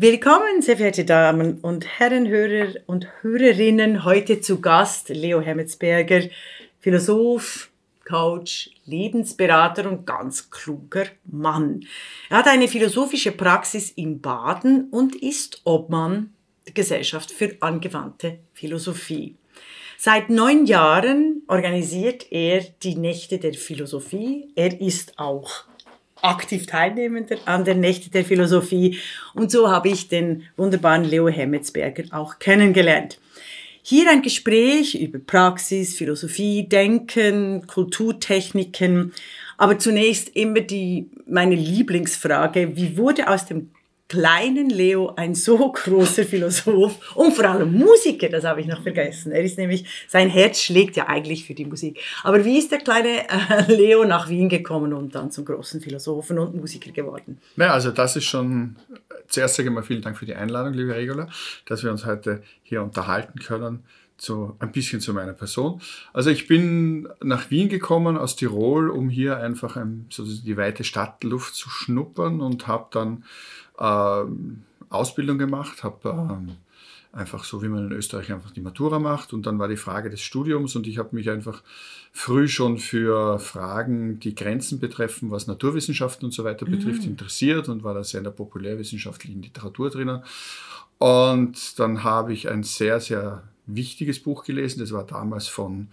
Willkommen, sehr verehrte Damen und Herren, Hörer und Hörerinnen. Heute zu Gast Leo Hemmetsberger, Philosoph, Coach, Lebensberater und ganz kluger Mann. Er hat eine philosophische Praxis in Baden und ist Obmann der Gesellschaft für angewandte Philosophie. Seit neun Jahren organisiert er die Nächte der Philosophie. Er ist auch aktiv Teilnehmender an der Nächte der Philosophie. Und so habe ich den wunderbaren Leo Hemmetsberger auch kennengelernt. Hier ein Gespräch über Praxis, Philosophie, Denken, Kulturtechniken. Aber zunächst immer die, meine Lieblingsfrage. Wie wurde aus dem kleinen Leo ein so großer Philosoph und vor allem Musiker, das habe ich noch vergessen. Er ist nämlich, sein Herz schlägt ja eigentlich für die Musik. Aber wie ist der kleine äh, Leo nach Wien gekommen und dann zum großen Philosophen und Musiker geworden? Ja, also das ist schon, zuerst sage ich mal vielen Dank für die Einladung, liebe Regula, dass wir uns heute hier unterhalten können so ein bisschen zu meiner Person. Also ich bin nach Wien gekommen aus Tirol, um hier einfach ein, so die weite Stadtluft zu schnuppern und habe dann äh, Ausbildung gemacht, habe äh, einfach so, wie man in Österreich einfach die Matura macht. Und dann war die Frage des Studiums und ich habe mich einfach früh schon für Fragen, die Grenzen betreffen, was Naturwissenschaften und so weiter mhm. betrifft, interessiert und war da sehr in der populärwissenschaftlichen Literatur drinnen. Und dann habe ich ein sehr, sehr wichtiges Buch gelesen. Das war damals von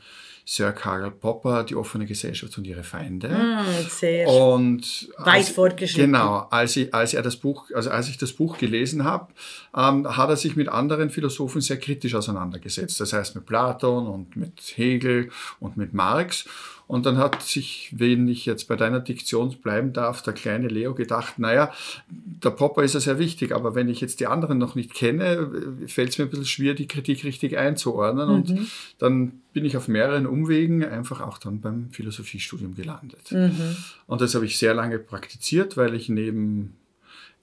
Sir Karl Popper, Die offene Gesellschaft und ihre Feinde. Mm, sehr und weit als, fortgeschritten. Genau, als, ich, als er das Buch, also als ich das Buch gelesen habe, ähm, hat er sich mit anderen Philosophen sehr kritisch auseinandergesetzt. Das heißt mit Platon und mit Hegel und mit Marx. Und dann hat sich, wenn ich jetzt bei deiner Diktion bleiben darf, der kleine Leo gedacht, naja, der Popper ist ja sehr wichtig, aber wenn ich jetzt die anderen noch nicht kenne, fällt es mir ein bisschen schwer, die Kritik richtig einzuordnen. Mhm. Und dann bin ich auf mehreren Umwegen einfach auch dann beim Philosophiestudium gelandet. Mhm. Und das habe ich sehr lange praktiziert, weil ich neben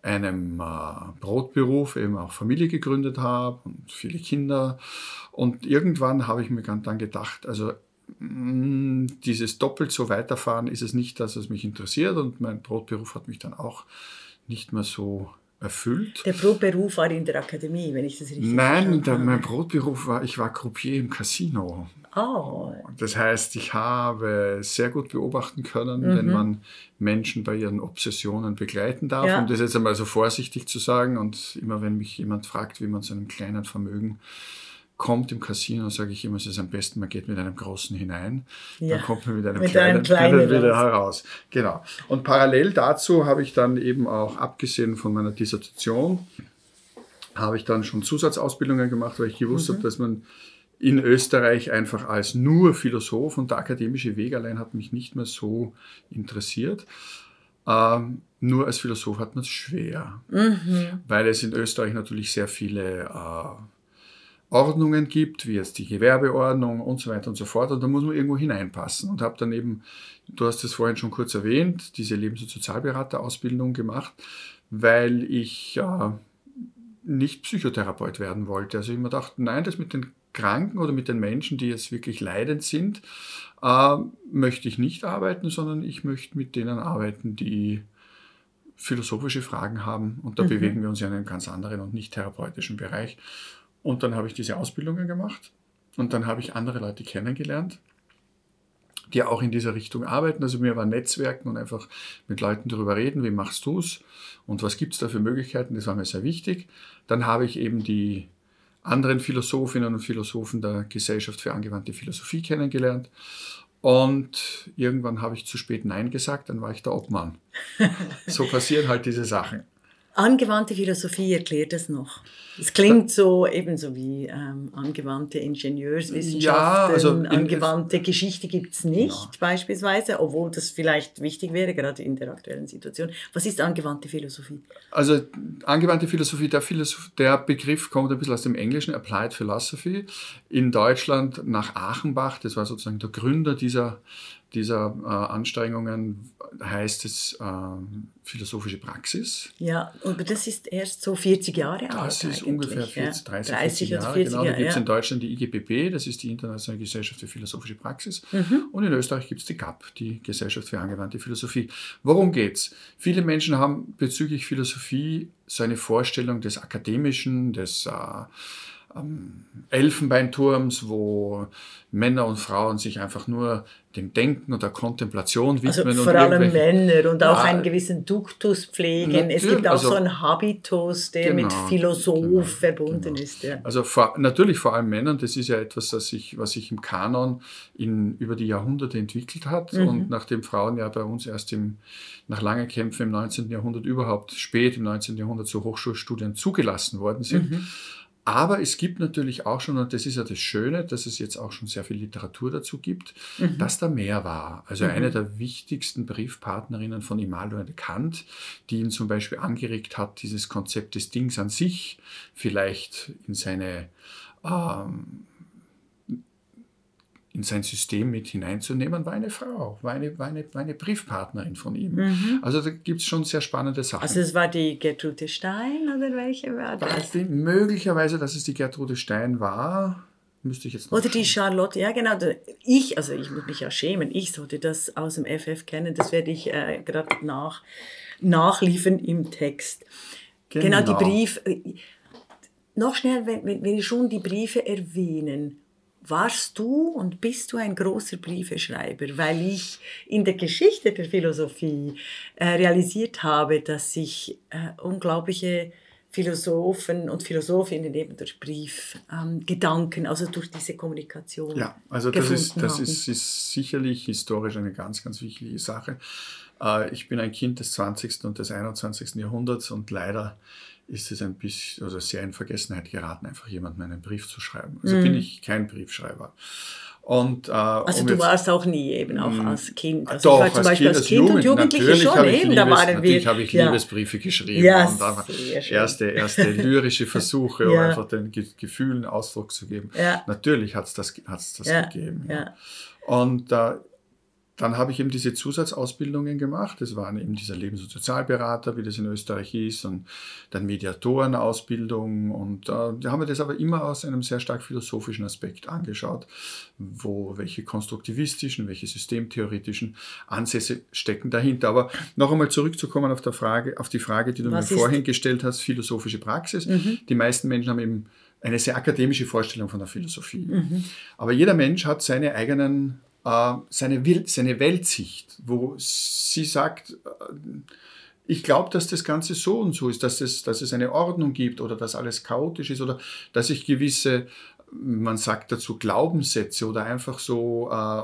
einem äh, Brotberuf eben auch Familie gegründet habe und viele Kinder. Und irgendwann habe ich mir dann gedacht, also Mm, dieses doppelt so weiterfahren ist es nicht, dass es mich interessiert und mein Brotberuf hat mich dann auch nicht mehr so erfüllt. Der Brotberuf war in der Akademie, wenn ich das richtig Nein, der, mein Brotberuf war, ich war Croupier im Casino. Oh. Das heißt, ich habe sehr gut beobachten können, mhm. wenn man Menschen bei ihren Obsessionen begleiten darf. Ja. Um das jetzt einmal so vorsichtig zu sagen. Und immer wenn mich jemand fragt, wie man zu einem kleinen Vermögen kommt im Casino, sage ich immer, es ist am besten, man geht mit einem großen hinein, ja. dann kommt man mit einem mit kleinen, einem kleinen wieder heraus. Genau. Und parallel dazu habe ich dann eben auch, abgesehen von meiner Dissertation, habe ich dann schon Zusatzausbildungen gemacht, weil ich gewusst mhm. habe, dass man in Österreich einfach als nur Philosoph und der akademische Weg allein hat mich nicht mehr so interessiert. Ähm, nur als Philosoph hat man es schwer, mhm. weil es in Österreich natürlich sehr viele äh, Ordnungen gibt, wie jetzt die Gewerbeordnung und so weiter und so fort. Und da muss man irgendwo hineinpassen. Und habe dann eben, du hast es vorhin schon kurz erwähnt, diese Lebens- und Sozialberaterausbildung gemacht, weil ich äh, nicht Psychotherapeut werden wollte. Also ich mir dachte, nein, das mit den Kranken oder mit den Menschen, die jetzt wirklich leidend sind, äh, möchte ich nicht arbeiten, sondern ich möchte mit denen arbeiten, die philosophische Fragen haben. Und da mhm. bewegen wir uns ja in einem ganz anderen und nicht therapeutischen Bereich. Und dann habe ich diese Ausbildungen gemacht und dann habe ich andere Leute kennengelernt, die auch in dieser Richtung arbeiten. Also mir war Netzwerken und einfach mit Leuten darüber reden, wie machst du es und was gibt es da für Möglichkeiten, das war mir sehr wichtig. Dann habe ich eben die anderen Philosophinnen und Philosophen der Gesellschaft für angewandte Philosophie kennengelernt. Und irgendwann habe ich zu spät Nein gesagt, dann war ich der Obmann. so passieren halt diese Sachen. Angewandte Philosophie erklärt das noch. Es klingt so ebenso wie ähm, angewandte Ingenieurswissenschaften, ja, also angewandte in, Geschichte gibt es nicht ja. beispielsweise, obwohl das vielleicht wichtig wäre, gerade in der aktuellen Situation. Was ist angewandte Philosophie? Also angewandte Philosophie, der, Philosoph der Begriff kommt ein bisschen aus dem Englischen, Applied Philosophy. In Deutschland nach Achenbach, das war sozusagen der Gründer dieser dieser äh, Anstrengungen heißt es äh, philosophische Praxis. Ja, aber das ist erst so 40 Jahre alt. Das ist ungefähr 40, 30, 30 Jahre. 40 genau, da gibt es ja. in Deutschland die IGPP, das ist die Internationale Gesellschaft für philosophische Praxis. Mhm. Und in Österreich gibt es die GAP, die Gesellschaft für angewandte Philosophie. Worum geht's? Viele Menschen haben bezüglich Philosophie so eine Vorstellung des Akademischen, des äh, ähm, Elfenbeinturms, wo Männer und Frauen sich einfach nur dem Denken und der Kontemplation widmen. Also vor allem Männer und auch ja, einen gewissen Duktus pflegen. Es gibt auch also, so einen Habitus, der genau, mit Philosoph genau, verbunden genau. ist. Ja. Also vor, natürlich vor allem Männern, das ist ja etwas, das sich, was sich im Kanon in, über die Jahrhunderte entwickelt hat mhm. und nachdem Frauen ja bei uns erst im, nach langen Kämpfen im 19. Jahrhundert überhaupt spät im 19. Jahrhundert zu Hochschulstudien zugelassen worden sind. Mhm aber es gibt natürlich auch schon, und das ist ja das Schöne, dass es jetzt auch schon sehr viel Literatur dazu gibt, mhm. dass da mehr war. Also mhm. eine der wichtigsten Briefpartnerinnen von Immanuel Kant, die ihn zum Beispiel angeregt hat, dieses Konzept des Dings an sich vielleicht in seine ähm, in sein System mit hineinzunehmen, war eine Frau, war eine, war eine, war eine Briefpartnerin von ihm. Mhm. Also da gibt es schon sehr spannende Sachen. Also es war die Gertrude Stein oder welche war das? Die, möglicherweise, dass es die Gertrude Stein war, müsste ich jetzt noch Oder die Charlotte, ja genau. Ich, also ich muss mich ja schämen, ich sollte das aus dem FF kennen, das werde ich äh, gerade nach, nachliefern im Text. Genau, genau die Briefe. Äh, noch schnell, wenn, wenn wir schon die Briefe erwähnen warst du und bist du ein großer Briefeschreiber, weil ich in der Geschichte der Philosophie äh, realisiert habe, dass sich äh, unglaubliche Philosophen und Philosophinnen eben durch Briefgedanken, ähm, also durch diese Kommunikation. Ja, also das, ist, das ist, ist, sicherlich historisch eine ganz, ganz wichtige Sache. Äh, ich bin ein Kind des 20. und des 21. Jahrhunderts und leider ist es ein bisschen, also sehr in Vergessenheit geraten, einfach jemandem einen Brief zu schreiben. Also mhm. bin ich kein Briefschreiber. Und, äh, also um du warst auch nie eben auch mm, als Kind. Also doch, ich war zum Beispiel als Kind, als kind Jugend, und Jugendliche schon eben. Liebes, da waren natürlich habe ich ja. Liebesbriefe geschrieben ja, und da erste, erste lyrische Versuche, ja. um einfach den Gefühlen Ausdruck zu geben. Ja. Natürlich hat es das, hat's das gegeben. Ja. Und äh, dann habe ich eben diese Zusatzausbildungen gemacht. Das waren eben dieser Lebens- und Sozialberater, wie das in Österreich ist, und dann Mediatorenausbildung. Und äh, da haben wir das aber immer aus einem sehr stark philosophischen Aspekt angeschaut, wo welche konstruktivistischen, welche systemtheoretischen Ansätze stecken dahinter. Aber noch einmal zurückzukommen auf, der Frage, auf die Frage, die du Was mir vorhin gestellt hast, philosophische Praxis. Mhm. Die meisten Menschen haben eben eine sehr akademische Vorstellung von der Philosophie. Mhm. Aber jeder Mensch hat seine eigenen äh, seine, seine Weltsicht, wo sie sagt, äh, ich glaube, dass das Ganze so und so ist, dass es, dass es eine Ordnung gibt oder dass alles chaotisch ist oder dass ich gewisse, man sagt dazu Glaubenssätze oder einfach so äh,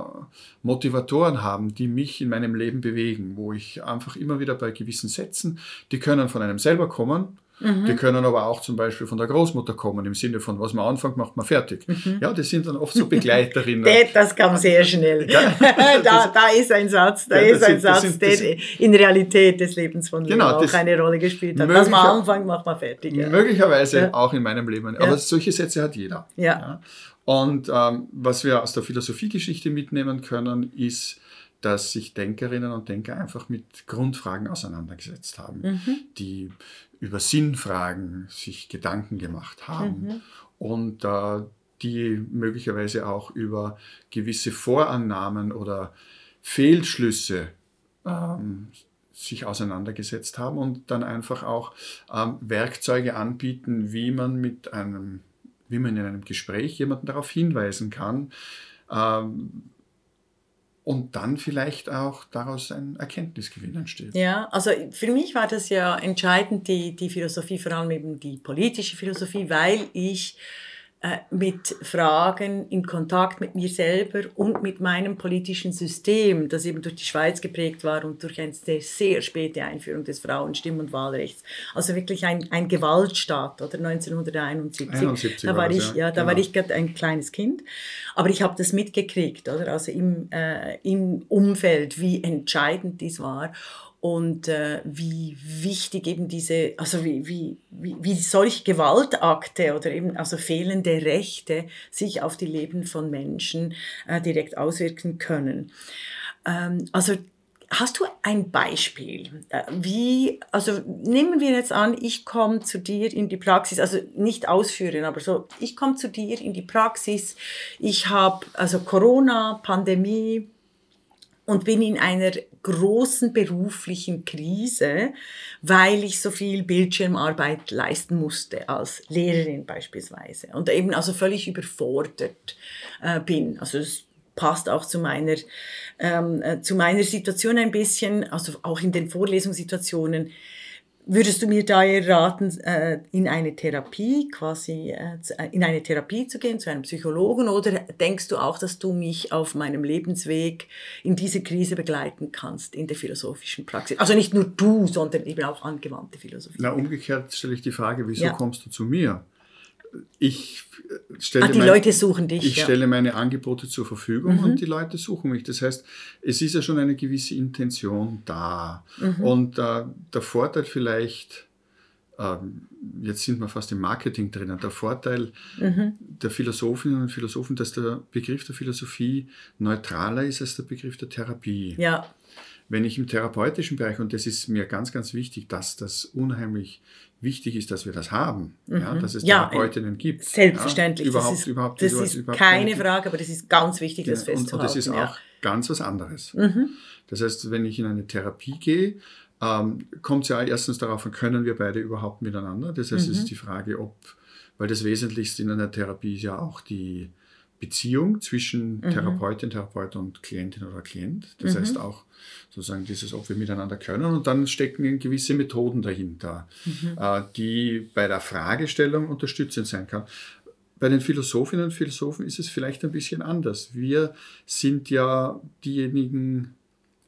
Motivatoren haben, die mich in meinem Leben bewegen, wo ich einfach immer wieder bei gewissen Sätzen, die können von einem selber kommen, Mhm. Die können aber auch zum Beispiel von der Großmutter kommen, im Sinne von, was man anfängt, macht man fertig. Mhm. Ja, das sind dann oft so Begleiterinnen. das kam sehr schnell. da, da ist ein Satz, da ja, ist ein sind, Satz, sind, der sind, in Realität des Lebens von genau, auch eine Rolle gespielt hat. Was man anfängt, macht man fertig. Ja. Möglicherweise ja. auch in meinem Leben. Aber solche Sätze hat jeder. Ja. Und ähm, was wir aus der Philosophiegeschichte mitnehmen können, ist, dass sich Denkerinnen und Denker einfach mit Grundfragen auseinandergesetzt haben, mhm. die über Sinnfragen sich Gedanken gemacht haben mhm. und äh, die möglicherweise auch über gewisse Vorannahmen oder Fehlschlüsse ähm, sich auseinandergesetzt haben und dann einfach auch ähm, Werkzeuge anbieten, wie man mit einem, wie man in einem Gespräch jemanden darauf hinweisen kann, ähm, und dann vielleicht auch daraus ein Erkenntnisgewinn entsteht. Ja, also für mich war das ja entscheidend, die, die Philosophie, vor allem eben die politische Philosophie, weil ich mit Fragen in Kontakt mit mir selber und mit meinem politischen System, das eben durch die Schweiz geprägt war und durch eine sehr, sehr späte Einführung des Frauenstimm- und Wahlrechts. Also wirklich ein, ein Gewaltstaat, oder 1971. 71 da war, ich, ja, ja da genau. war ich gerade ein kleines Kind, aber ich habe das mitgekriegt, oder? Also im, äh, im Umfeld, wie entscheidend dies war und äh, wie wichtig eben diese, also wie, wie, wie, wie solch Gewaltakte oder eben also fehlende Rechte sich auf die Leben von Menschen äh, direkt auswirken können. Ähm, also Hast du ein Beispiel? Äh, wie, also nehmen wir jetzt an, ich komme zu dir in die Praxis, also nicht ausführen, aber so, ich komme zu dir in die Praxis, ich habe also Corona, Pandemie und bin in einer großen beruflichen Krise, weil ich so viel Bildschirmarbeit leisten musste als Lehrerin beispielsweise und eben also völlig überfordert äh, bin. Also es passt auch zu meiner, ähm, äh, zu meiner Situation ein bisschen, also auch in den Vorlesungssituationen. Würdest du mir daher raten, äh, in eine Therapie, quasi äh, in eine Therapie zu gehen, zu einem Psychologen, oder denkst du auch, dass du mich auf meinem Lebensweg in diese Krise begleiten kannst, in der philosophischen Praxis? Also nicht nur du, sondern eben auch angewandte Philosophie. Na, umgekehrt stelle ich die Frage, wieso ja. kommst du zu mir? Ich stelle, Ach, die mein, Leute suchen dich, ich ja. stelle meine Angebote zur Verfügung mhm. und die Leute suchen mich. Das heißt, es ist ja schon eine gewisse Intention da. Mhm. Und äh, der Vorteil vielleicht, äh, jetzt sind wir fast im Marketing drinnen, der Vorteil mhm. der Philosophinnen und Philosophen, dass der Begriff der Philosophie neutraler ist als der Begriff der Therapie. Ja. Wenn ich im therapeutischen Bereich, und das ist mir ganz, ganz wichtig, dass das unheimlich wichtig ist, dass wir das haben, mhm. ja, dass es ja, Therapeutinnen gibt. Selbstverständlich. Ja, überhaupt, das ist, überhaupt, das ist überhaupt keine Frage, aber das ist ganz wichtig, das festzuhalten. Und, und das ist ja. auch ganz was anderes. Mhm. Das heißt, wenn ich in eine Therapie gehe, ähm, kommt es ja erstens darauf an, können wir beide überhaupt miteinander? Das heißt, mhm. es ist die Frage, ob, weil das Wesentlichste in einer Therapie ist ja auch die Beziehung zwischen mhm. Therapeutin, Therapeut und Klientin oder Klient. Das mhm. heißt auch sozusagen dieses, ob wir miteinander können. Und dann stecken gewisse Methoden dahinter, mhm. äh, die bei der Fragestellung unterstützend sein kann. Bei den Philosophinnen und Philosophen ist es vielleicht ein bisschen anders. Wir sind ja diejenigen,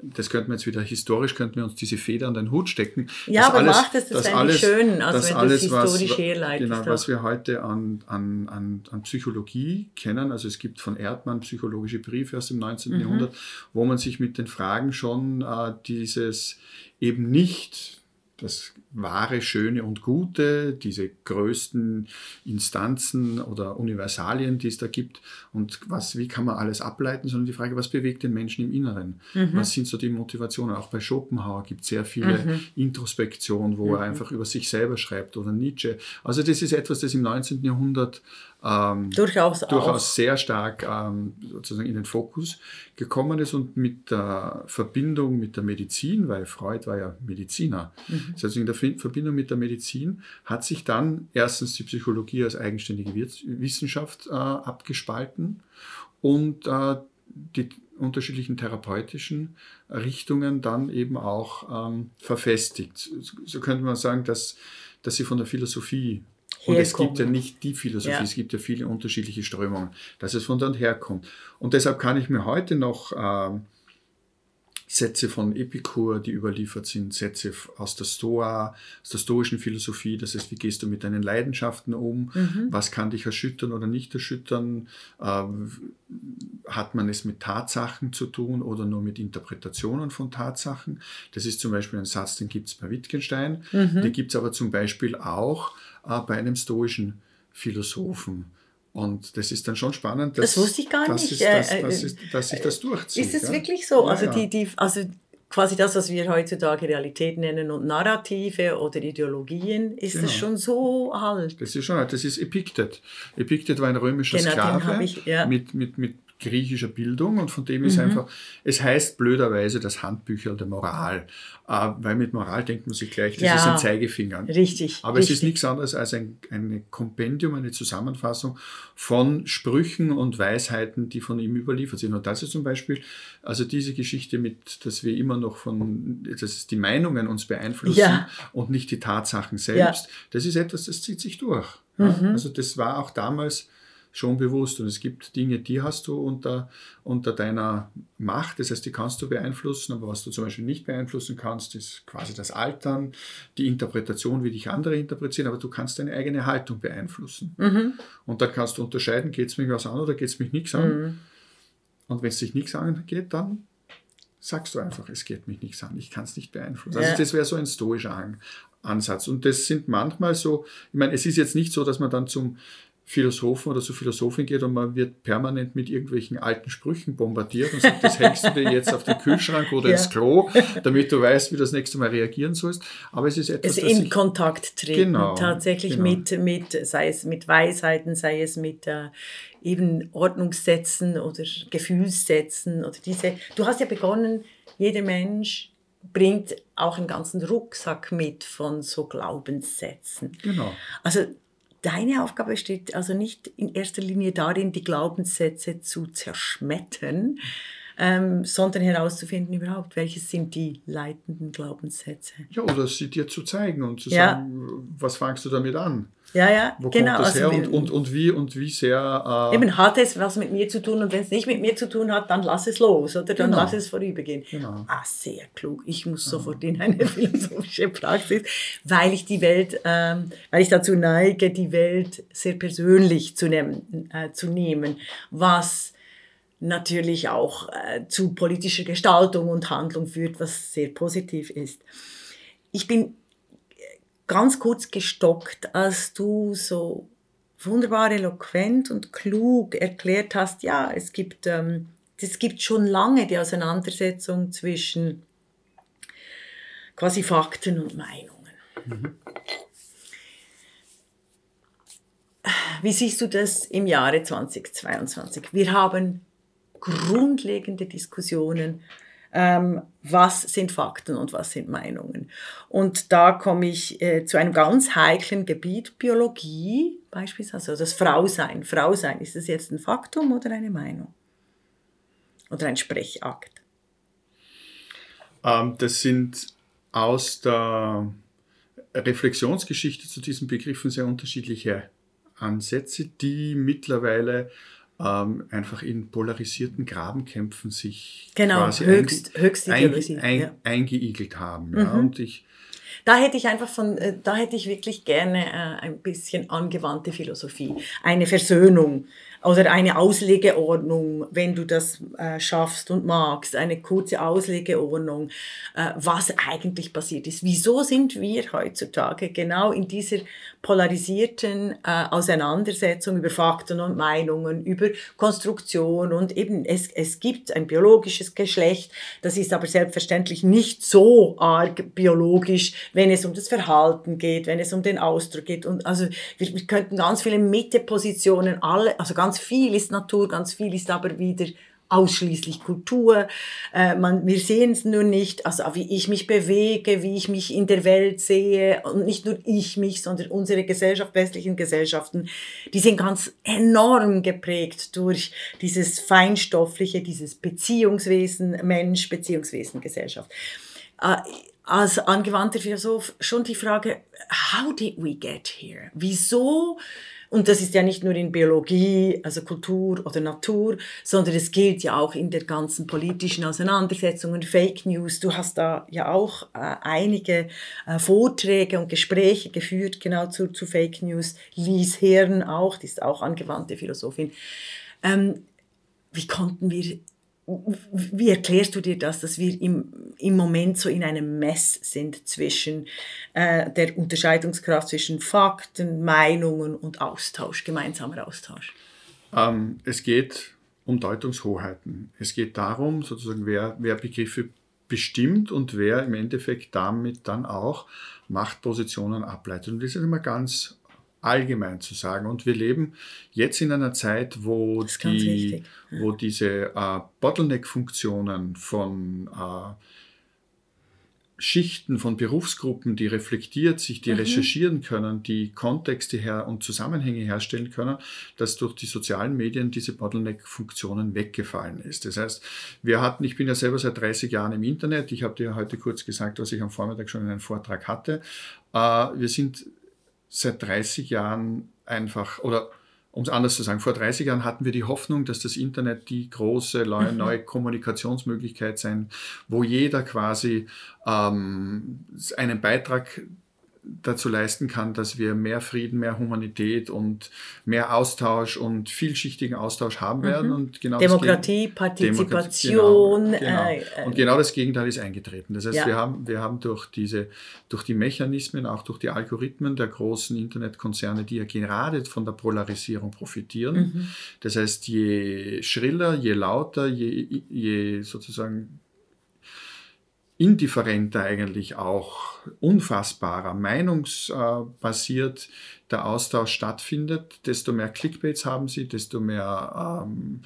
das könnten wir jetzt wieder historisch, könnten wir uns diese Feder an den Hut stecken. Ja, aber alles, macht es das, das eigentlich schön, also wenn alles, historisch was, herleitest. Genau, was wir heute an, an, an, an Psychologie kennen, also es gibt von Erdmann psychologische Briefe aus dem 19. Mhm. Jahrhundert, wo man sich mit den Fragen schon äh, dieses eben nicht das wahre, schöne und gute, diese größten Instanzen oder Universalien, die es da gibt und was, wie kann man alles ableiten, sondern die Frage, was bewegt den Menschen im Inneren? Mhm. Was sind so die Motivationen? Auch bei Schopenhauer gibt es sehr viele mhm. Introspektionen, wo mhm. er einfach über sich selber schreibt oder Nietzsche. Also das ist etwas, das im 19. Jahrhundert ähm, durchaus, durchaus sehr stark ähm, sozusagen in den Fokus gekommen ist und mit der Verbindung mit der Medizin, weil Freud war ja Mediziner, mhm. das heißt in der Verbindung mit der Medizin hat sich dann erstens die Psychologie als eigenständige Wissenschaft äh, abgespalten und äh, die unterschiedlichen therapeutischen Richtungen dann eben auch ähm, verfestigt. So könnte man sagen, dass, dass sie von der Philosophie und es gibt ja nicht die Philosophie, ja. es gibt ja viele unterschiedliche Strömungen, dass es von dort herkommt. Und deshalb kann ich mir heute noch äh, Sätze von Epikur, die überliefert sind, Sätze aus der Stoa, aus der stoischen Philosophie, das heißt, wie gehst du mit deinen Leidenschaften um, mhm. was kann dich erschüttern oder nicht erschüttern, ähm, hat man es mit Tatsachen zu tun oder nur mit Interpretationen von Tatsachen. Das ist zum Beispiel ein Satz, den gibt es bei Wittgenstein, mhm. den gibt es aber zum Beispiel auch äh, bei einem stoischen Philosophen. Und das ist dann schon spannend, dass, das wusste ich gar dass, nicht. Ist, dass, äh, dass, ist, dass sich das durchzieht. Ist es ja? wirklich so? Ja, also, die, die, also quasi das, was wir heutzutage Realität nennen und Narrative oder Ideologien, ist genau. das schon so alt? Das ist schon alt. Das ist Epictet. Epictet war ein römischer genau, Sklave ich, ja. mit, mit, mit griechischer Bildung und von dem ist mhm. einfach, es heißt blöderweise das Handbücher der Moral, äh, weil mit Moral denkt man sich gleich, das ja, ist ein Zeigefinger. Richtig. Aber richtig. es ist nichts anderes als ein eine Kompendium, eine Zusammenfassung von Sprüchen und Weisheiten, die von ihm überliefert sind. Und das ist zum Beispiel, also diese Geschichte mit, dass wir immer noch von, dass die Meinungen uns beeinflussen ja. und nicht die Tatsachen selbst, ja. das ist etwas, das zieht sich durch. Mhm. Also das war auch damals schon bewusst. Und es gibt Dinge, die hast du unter, unter deiner Macht, das heißt, die kannst du beeinflussen, aber was du zum Beispiel nicht beeinflussen kannst, ist quasi das Altern, die Interpretation, wie dich andere interpretieren, aber du kannst deine eigene Haltung beeinflussen. Mhm. Und da kannst du unterscheiden, geht es mich was an oder geht es mich nichts an. Mhm. Und wenn es dich nichts angeht, dann sagst du einfach, es geht mich nichts an, ich kann es nicht beeinflussen. Ja. Also das wäre so ein stoischer Ansatz. Und das sind manchmal so, ich meine, es ist jetzt nicht so, dass man dann zum Philosophen oder zur Philosophin geht und man wird permanent mit irgendwelchen alten Sprüchen bombardiert und sagt, das hängst du dir jetzt auf den Kühlschrank oder ja. ins Klo, damit du weißt, wie du das nächste Mal reagieren sollst. Aber es ist etwas, es in ich, Kontakt treten, genau, tatsächlich genau. mit, mit, sei es mit Weisheiten, sei es mit äh, eben Ordnungssätzen oder Gefühlssätzen oder diese. Du hast ja begonnen, jeder Mensch bringt auch einen ganzen Rucksack mit von so Glaubenssätzen. Genau. Also Deine Aufgabe besteht also nicht in erster Linie darin, die Glaubenssätze zu zerschmettern, ähm, sondern herauszufinden überhaupt, welche sind die leitenden Glaubenssätze. Ja, oder sie dir zu zeigen und zu ja. sagen, was fangst du damit an? Ja, ja, Wo genau. Kommt das also her und, und, und, wie und wie sehr. Äh eben hat es was mit mir zu tun und wenn es nicht mit mir zu tun hat, dann lass es los oder dann genau. lass es vorübergehen. Genau. Ah, sehr klug. Ich muss ja. sofort in eine philosophische Praxis, weil ich die Welt, ähm, weil ich dazu neige, die Welt sehr persönlich zu nehmen, äh, zu nehmen was natürlich auch äh, zu politischer Gestaltung und Handlung führt, was sehr positiv ist. Ich bin ganz kurz gestockt, als du so wunderbar eloquent und klug erklärt hast, ja, es gibt, ähm, es gibt schon lange die Auseinandersetzung zwischen quasi Fakten und Meinungen. Mhm. Wie siehst du das im Jahre 2022? Wir haben grundlegende Diskussionen ähm, was sind Fakten und was sind Meinungen. Und da komme ich äh, zu einem ganz heiklen Gebiet, Biologie beispielsweise, also das Frausein. Frausein, ist das jetzt ein Faktum oder eine Meinung? Oder ein Sprechakt? Ähm, das sind aus der Reflexionsgeschichte zu diesen Begriffen sehr unterschiedliche Ansätze, die mittlerweile ähm, einfach in polarisierten Grabenkämpfen sich genau, quasi höchst, einge höchst ein, ein, ja. eingeigelt haben. Ja. Mhm. Und ich, da hätte ich einfach von, äh, da hätte ich wirklich gerne äh, ein bisschen angewandte Philosophie, eine Versöhnung oder eine Auslegeordnung, wenn du das äh, schaffst und magst, eine kurze Auslegeordnung, äh, was eigentlich passiert ist. Wieso sind wir heutzutage genau in dieser polarisierten äh, Auseinandersetzung über Fakten und Meinungen, über Konstruktion und eben es, es gibt ein biologisches Geschlecht, das ist aber selbstverständlich nicht so arg biologisch, wenn es um das Verhalten geht, wenn es um den Ausdruck geht. Und also wir, wir könnten ganz viele Mittepositionen, alle, also ganz ganz viel ist Natur, ganz viel ist aber wieder ausschließlich Kultur. Äh, man, wir sehen es nur nicht, also wie ich mich bewege, wie ich mich in der Welt sehe und nicht nur ich mich, sondern unsere Gesellschaft, westlichen Gesellschaften, die sind ganz enorm geprägt durch dieses feinstoffliche, dieses Beziehungswesen Mensch, Beziehungswesen Gesellschaft. Äh, als angewandter Philosoph schon die Frage, how did we get here? Wieso und das ist ja nicht nur in Biologie, also Kultur oder Natur, sondern es gilt ja auch in der ganzen politischen Auseinandersetzung Fake News. Du hast da ja auch äh, einige äh, Vorträge und Gespräche geführt, genau zu, zu Fake News. Lies Herren auch, die ist auch angewandte Philosophin. Ähm, wie konnten wir wie erklärst du dir das, dass wir im, im Moment so in einem Mess sind zwischen äh, der Unterscheidungskraft zwischen Fakten, Meinungen und Austausch, gemeinsamer Austausch? Ähm, es geht um Deutungshoheiten. Es geht darum, sozusagen, wer, wer Begriffe bestimmt und wer im Endeffekt damit dann auch Machtpositionen ableitet. Und das ist immer ganz allgemein zu sagen. Und wir leben jetzt in einer Zeit, wo, die, wo diese äh, Bottleneck-Funktionen von äh, Schichten von Berufsgruppen, die reflektiert sich, die mhm. recherchieren können, die Kontexte her und Zusammenhänge herstellen können, dass durch die sozialen Medien diese Bottleneck-Funktionen weggefallen ist. Das heißt, wir hatten, ich bin ja selber seit 30 Jahren im Internet, ich habe dir heute kurz gesagt, was ich am Vormittag schon in einem Vortrag hatte. Äh, wir sind seit 30 Jahren einfach, oder um es anders zu sagen, vor 30 Jahren hatten wir die Hoffnung, dass das Internet die große neue, mhm. neue Kommunikationsmöglichkeit sein, wo jeder quasi ähm, einen Beitrag dazu leisten kann, dass wir mehr Frieden, mehr Humanität und mehr Austausch und vielschichtigen Austausch haben werden. Mhm. Und genau Demokratie, Partizipation. Demokratie, genau, genau. Und genau das Gegenteil ist eingetreten. Das heißt, ja. wir, haben, wir haben durch, diese, durch die Mechanismen, auch durch die Algorithmen der großen Internetkonzerne, die ja gerade von der Polarisierung profitieren. Mhm. Das heißt, je schriller, je lauter, je, je sozusagen indifferenter eigentlich auch unfassbarer, meinungsbasiert der Austausch stattfindet, desto mehr Clickbaits haben sie, desto mehr ähm,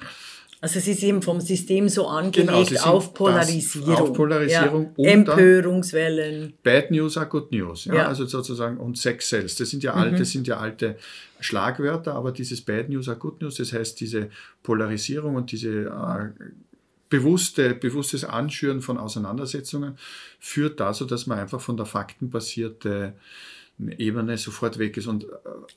also sie sind vom System so angelegt genau, auf Polarisierung. Auf Polarisierung ja. Empörungswellen. Bad News are good news. Ja, ja. Also sozusagen und Sex Sales. Das sind ja alte, mhm. sind ja alte Schlagwörter, aber dieses Bad News are good news, das heißt diese Polarisierung und diese äh, bewusste, bewusstes Anschüren von Auseinandersetzungen führt dazu, dass man einfach von der faktenbasierten Ebene sofort weg ist. Und äh,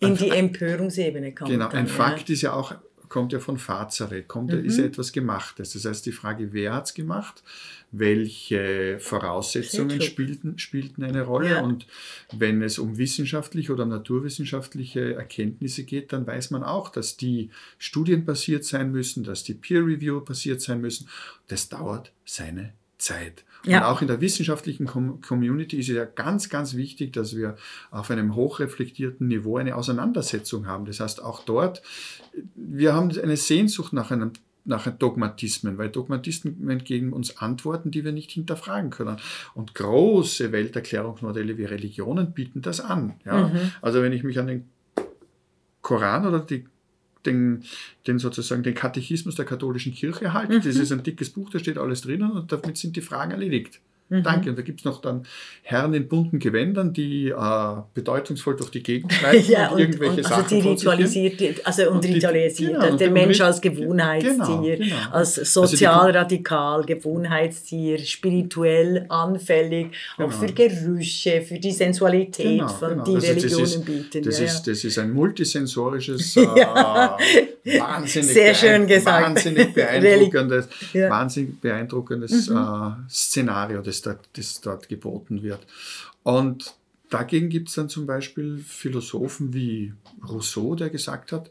In die Empörungsebene kommt. Genau, ein dann, Fakt ja. ist ja auch, kommt ja von Fazere, kommt, mhm. ist ja etwas Gemachtes. Das heißt, die Frage, wer hat es gemacht, welche Voraussetzungen spielten, spielten eine Rolle. Ja. Und wenn es um wissenschaftliche oder naturwissenschaftliche Erkenntnisse geht, dann weiß man auch, dass die studienbasiert sein müssen, dass die Peer-Review basiert sein müssen. Das dauert seine Zeit. Ja. Und auch in der wissenschaftlichen Community ist es ja ganz, ganz wichtig, dass wir auf einem hochreflektierten Niveau eine Auseinandersetzung haben. Das heißt, auch dort, wir haben eine Sehnsucht nach einem nach Dogmatismen, weil Dogmatismen geben uns Antworten, die wir nicht hinterfragen können. Und große Welterklärungsmodelle wie Religionen bieten das an. Ja? Mhm. Also wenn ich mich an den Koran oder die den, den sozusagen den Katechismus der katholischen Kirche halte. Mhm. Das ist ein dickes Buch, da steht alles drinnen und damit sind die Fragen erledigt. Mhm. Danke. Und da gibt es noch dann Herren in bunten Gewändern, die äh, bedeutungsvoll durch die Gegend schreiten ja, und, irgendwelche und, also Sachen die ritualisiert, also und, und ritualisiert, genau, der Mensch als Gewohnheitstier, genau, genau. als also sozialradikal, also Gewohnheitstier, spirituell anfällig, genau. auch für Gerüche, für die Sensualität, genau, von genau. die also Religionen das ist, bieten. Das, ja, ist, das ist ein multisensorisches, äh, wahnsinnig, Sehr schön gesagt. wahnsinnig beeindruckendes, wahnsinnig beeindruckendes mhm. äh, Szenario, das das, das dort geboten wird. Und dagegen gibt es dann zum Beispiel Philosophen wie Rousseau, der gesagt hat,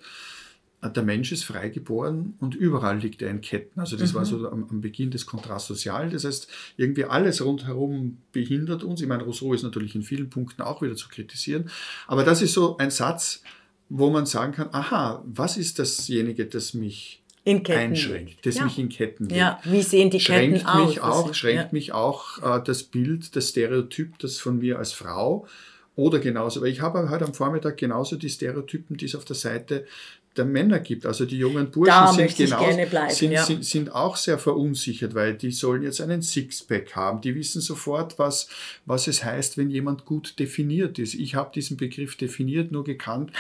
der Mensch ist frei geboren und überall liegt er in Ketten. Also das mhm. war so am, am, Beginn des Kontrast sozial. Das heißt, irgendwie alles rundherum behindert uns. Ich meine, Rousseau ist natürlich in vielen Punkten auch wieder zu kritisieren. Aber das ist so ein Satz, wo man sagen kann, aha, was ist dasjenige, das mich in Ketten einschränkt, das ja. mich in Ketten legt. Ja, wie sehen die schränkt Ketten mich aus? Auch, schränkt mich auch äh, das Bild, das Stereotyp, das von mir als Frau oder genauso, weil ich habe heute am Vormittag genauso die Stereotypen, die es auf der Seite der Männer gibt. Also die jungen Burschen sind, genau, bleiben, sind, ja. sind, sind, auch sehr verunsichert, weil die sollen jetzt einen Sixpack haben. Die wissen sofort, was, was es heißt, wenn jemand gut definiert ist. Ich habe diesen Begriff definiert nur gekannt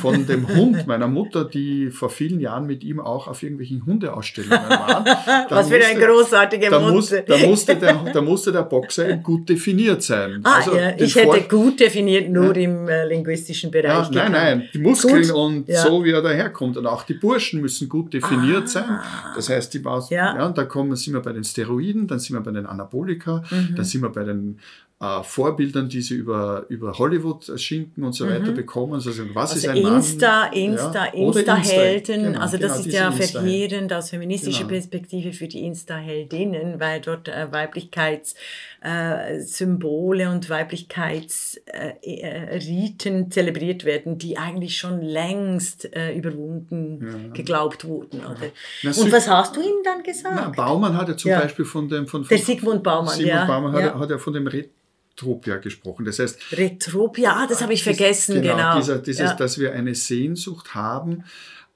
von dem Hund meiner Mutter, die vor vielen Jahren mit ihm auch auf irgendwelchen Hundeausstellungen war. was für ein großartiger da, muss, da, musste der, da musste der Boxer gut definiert sein. Ah, also ja, ich hätte gut definiert nur ja. im äh, linguistischen Bereich. Nein, nein, die Muskeln gut. und so wie er daher daherkommt. Und auch die Burschen müssen gut definiert ah. sein. Das heißt, die Baus ja. ja, und da kommen, sind wir bei den Steroiden, dann sind wir bei den Anabolika, mhm. dann sind wir bei den äh, Vorbildern, die sie über, über Hollywood-Schinken und so mhm. weiter bekommen. Also was also ist ein Insta, Mann? Insta, ja. Insta-Helden. Insta genau, also das genau, ist ja verheerend aus feministischer genau. Perspektive für die Insta-Heldinnen, weil dort äh, Weiblichkeitssymbole äh, und Weiblichkeitsriten äh, zelebriert werden, die eigentlich schon längst äh, überwunden ja. geglaubt wurden. Oder? Na, und was hast du ihm dann gesagt? Na, Baumann hat ja zum Beispiel von dem... Von, von, Der Sigmund Baumann, Sigmund ja. Baumann hat, hat ja von dem Red Retropia gesprochen. Das heißt, Retropia, das habe ich vergessen, genau. genau. Dieser, dieses, ja. dass wir eine Sehnsucht haben äh,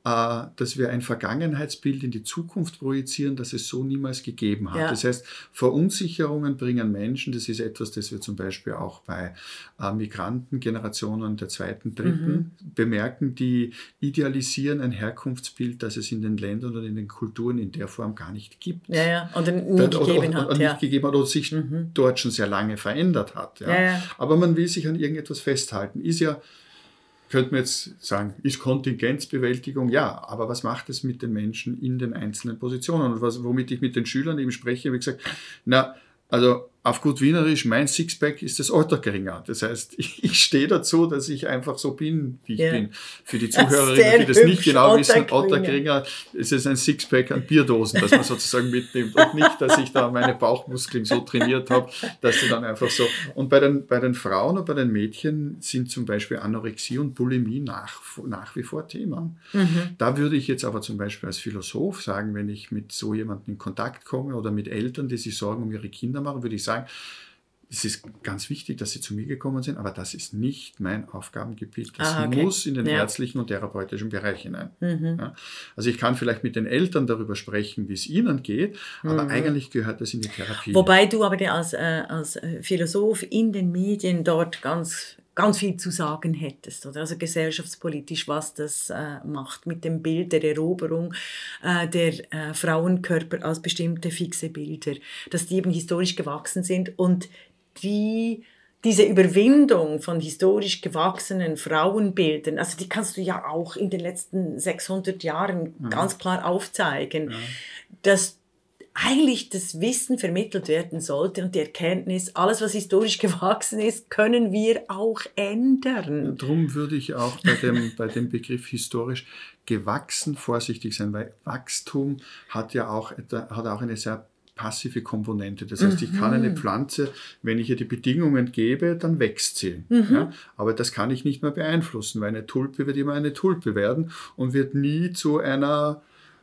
dass wir ein Vergangenheitsbild in die Zukunft projizieren, das es so niemals gegeben hat. Ja. Das heißt, Verunsicherungen bringen Menschen, das ist etwas, das wir zum Beispiel auch bei äh, Migrantengenerationen der zweiten, dritten mhm. bemerken, die idealisieren ein Herkunftsbild, das es in den Ländern oder in den Kulturen in der Form gar nicht gibt. Ja, ja. Und nie da, gegeben oder, hat. ja. nicht gegeben hat oder sich mhm. dort schon sehr lange verändert hat. Ja. ja. Aber man will sich an irgendetwas festhalten. Ist ja könnte man jetzt sagen, ist Kontingenzbewältigung? Ja, aber was macht es mit den Menschen in den einzelnen Positionen? Und was, womit ich mit den Schülern eben spreche, habe ich gesagt, na, also auf gut Wienerisch, mein Sixpack ist das Otterkringer. Das heißt, ich, ich stehe dazu, dass ich einfach so bin, wie ich ja. bin. Für die Zuhörerinnen, die das nicht genau wissen, Otterkringer ist es ein Sixpack an Bierdosen, das man sozusagen mitnimmt und nicht, dass ich da meine Bauchmuskeln so trainiert habe, dass sie dann einfach so. Und bei den, bei den Frauen und bei den Mädchen sind zum Beispiel Anorexie und Bulimie nach, nach wie vor Thema. Mhm. Da würde ich jetzt aber zum Beispiel als Philosoph sagen, wenn ich mit so jemandem in Kontakt komme oder mit Eltern, die sich Sorgen um ihre Kinder machen, würde ich sagen, sagen, es ist ganz wichtig, dass Sie zu mir gekommen sind, aber das ist nicht mein Aufgabengebiet. Das ah, okay. muss in den ja. ärztlichen und therapeutischen Bereich hinein. Mhm. Ja, also ich kann vielleicht mit den Eltern darüber sprechen, wie es ihnen geht, aber mhm. eigentlich gehört das in die Therapie. Wobei du aber als, äh, als äh, Philosoph in den Medien dort ganz ganz viel zu sagen hättest, oder? Also gesellschaftspolitisch, was das äh, macht mit dem Bild der Eroberung äh, der äh, Frauenkörper als bestimmte fixe Bilder, dass die eben historisch gewachsen sind und die diese Überwindung von historisch gewachsenen Frauenbildern, also die kannst du ja auch in den letzten 600 Jahren ja. ganz klar aufzeigen, ja. dass eigentlich das Wissen vermittelt werden sollte und die Erkenntnis, alles was historisch gewachsen ist, können wir auch ändern. Darum würde ich auch bei dem, bei dem Begriff historisch gewachsen vorsichtig sein, weil Wachstum hat ja auch, hat auch eine sehr passive Komponente. Das heißt, ich kann eine mhm. Pflanze, wenn ich ihr die Bedingungen gebe, dann wächst sie. Mhm. Ja? Aber das kann ich nicht mehr beeinflussen, weil eine Tulpe wird immer eine Tulpe werden und wird nie zu einer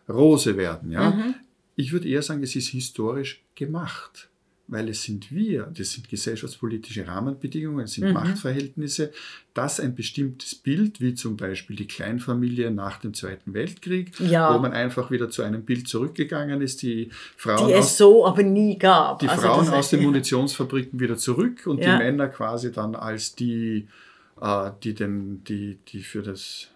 Rose werden. Ja? Mhm. Ich würde eher sagen, es ist historisch gemacht, weil es sind wir, das sind gesellschaftspolitische Rahmenbedingungen, es sind mhm. Machtverhältnisse, dass ein bestimmtes Bild, wie zum Beispiel die Kleinfamilie nach dem Zweiten Weltkrieg, ja. wo man einfach wieder zu einem Bild zurückgegangen ist, die Frauen die es aus, so aber nie gab. Die also Frauen aus den Munitionsfabriken wieder zurück und ja. die Männer quasi dann als die, äh, die, den, die, die für das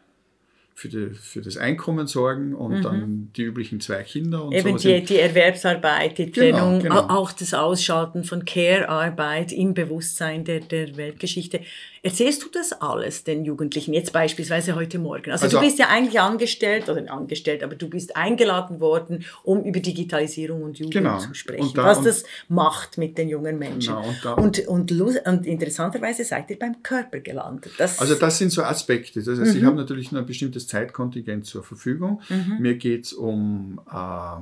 für, die, für das Einkommen sorgen und mhm. dann die üblichen zwei Kinder und Eben so. die, die Erwerbsarbeit, die genau, Trennung, genau, genau. auch das Ausschalten von Care-Arbeit im Bewusstsein der, der Weltgeschichte. Erzählst du das alles den Jugendlichen, jetzt beispielsweise heute Morgen? Also, also, du bist ja eigentlich angestellt, oder angestellt, aber du bist eingeladen worden, um über Digitalisierung und Jugend genau. zu sprechen, da, was das macht mit den jungen Menschen. Genau, und, und, und, und, interessanterweise seid ihr beim Körper gelandet. Das also das sind so Aspekte. Das heißt, mhm. ich habe natürlich nur ein bestimmtes Zeitkontingent zur Verfügung. Mhm. Mir geht es um... Äh,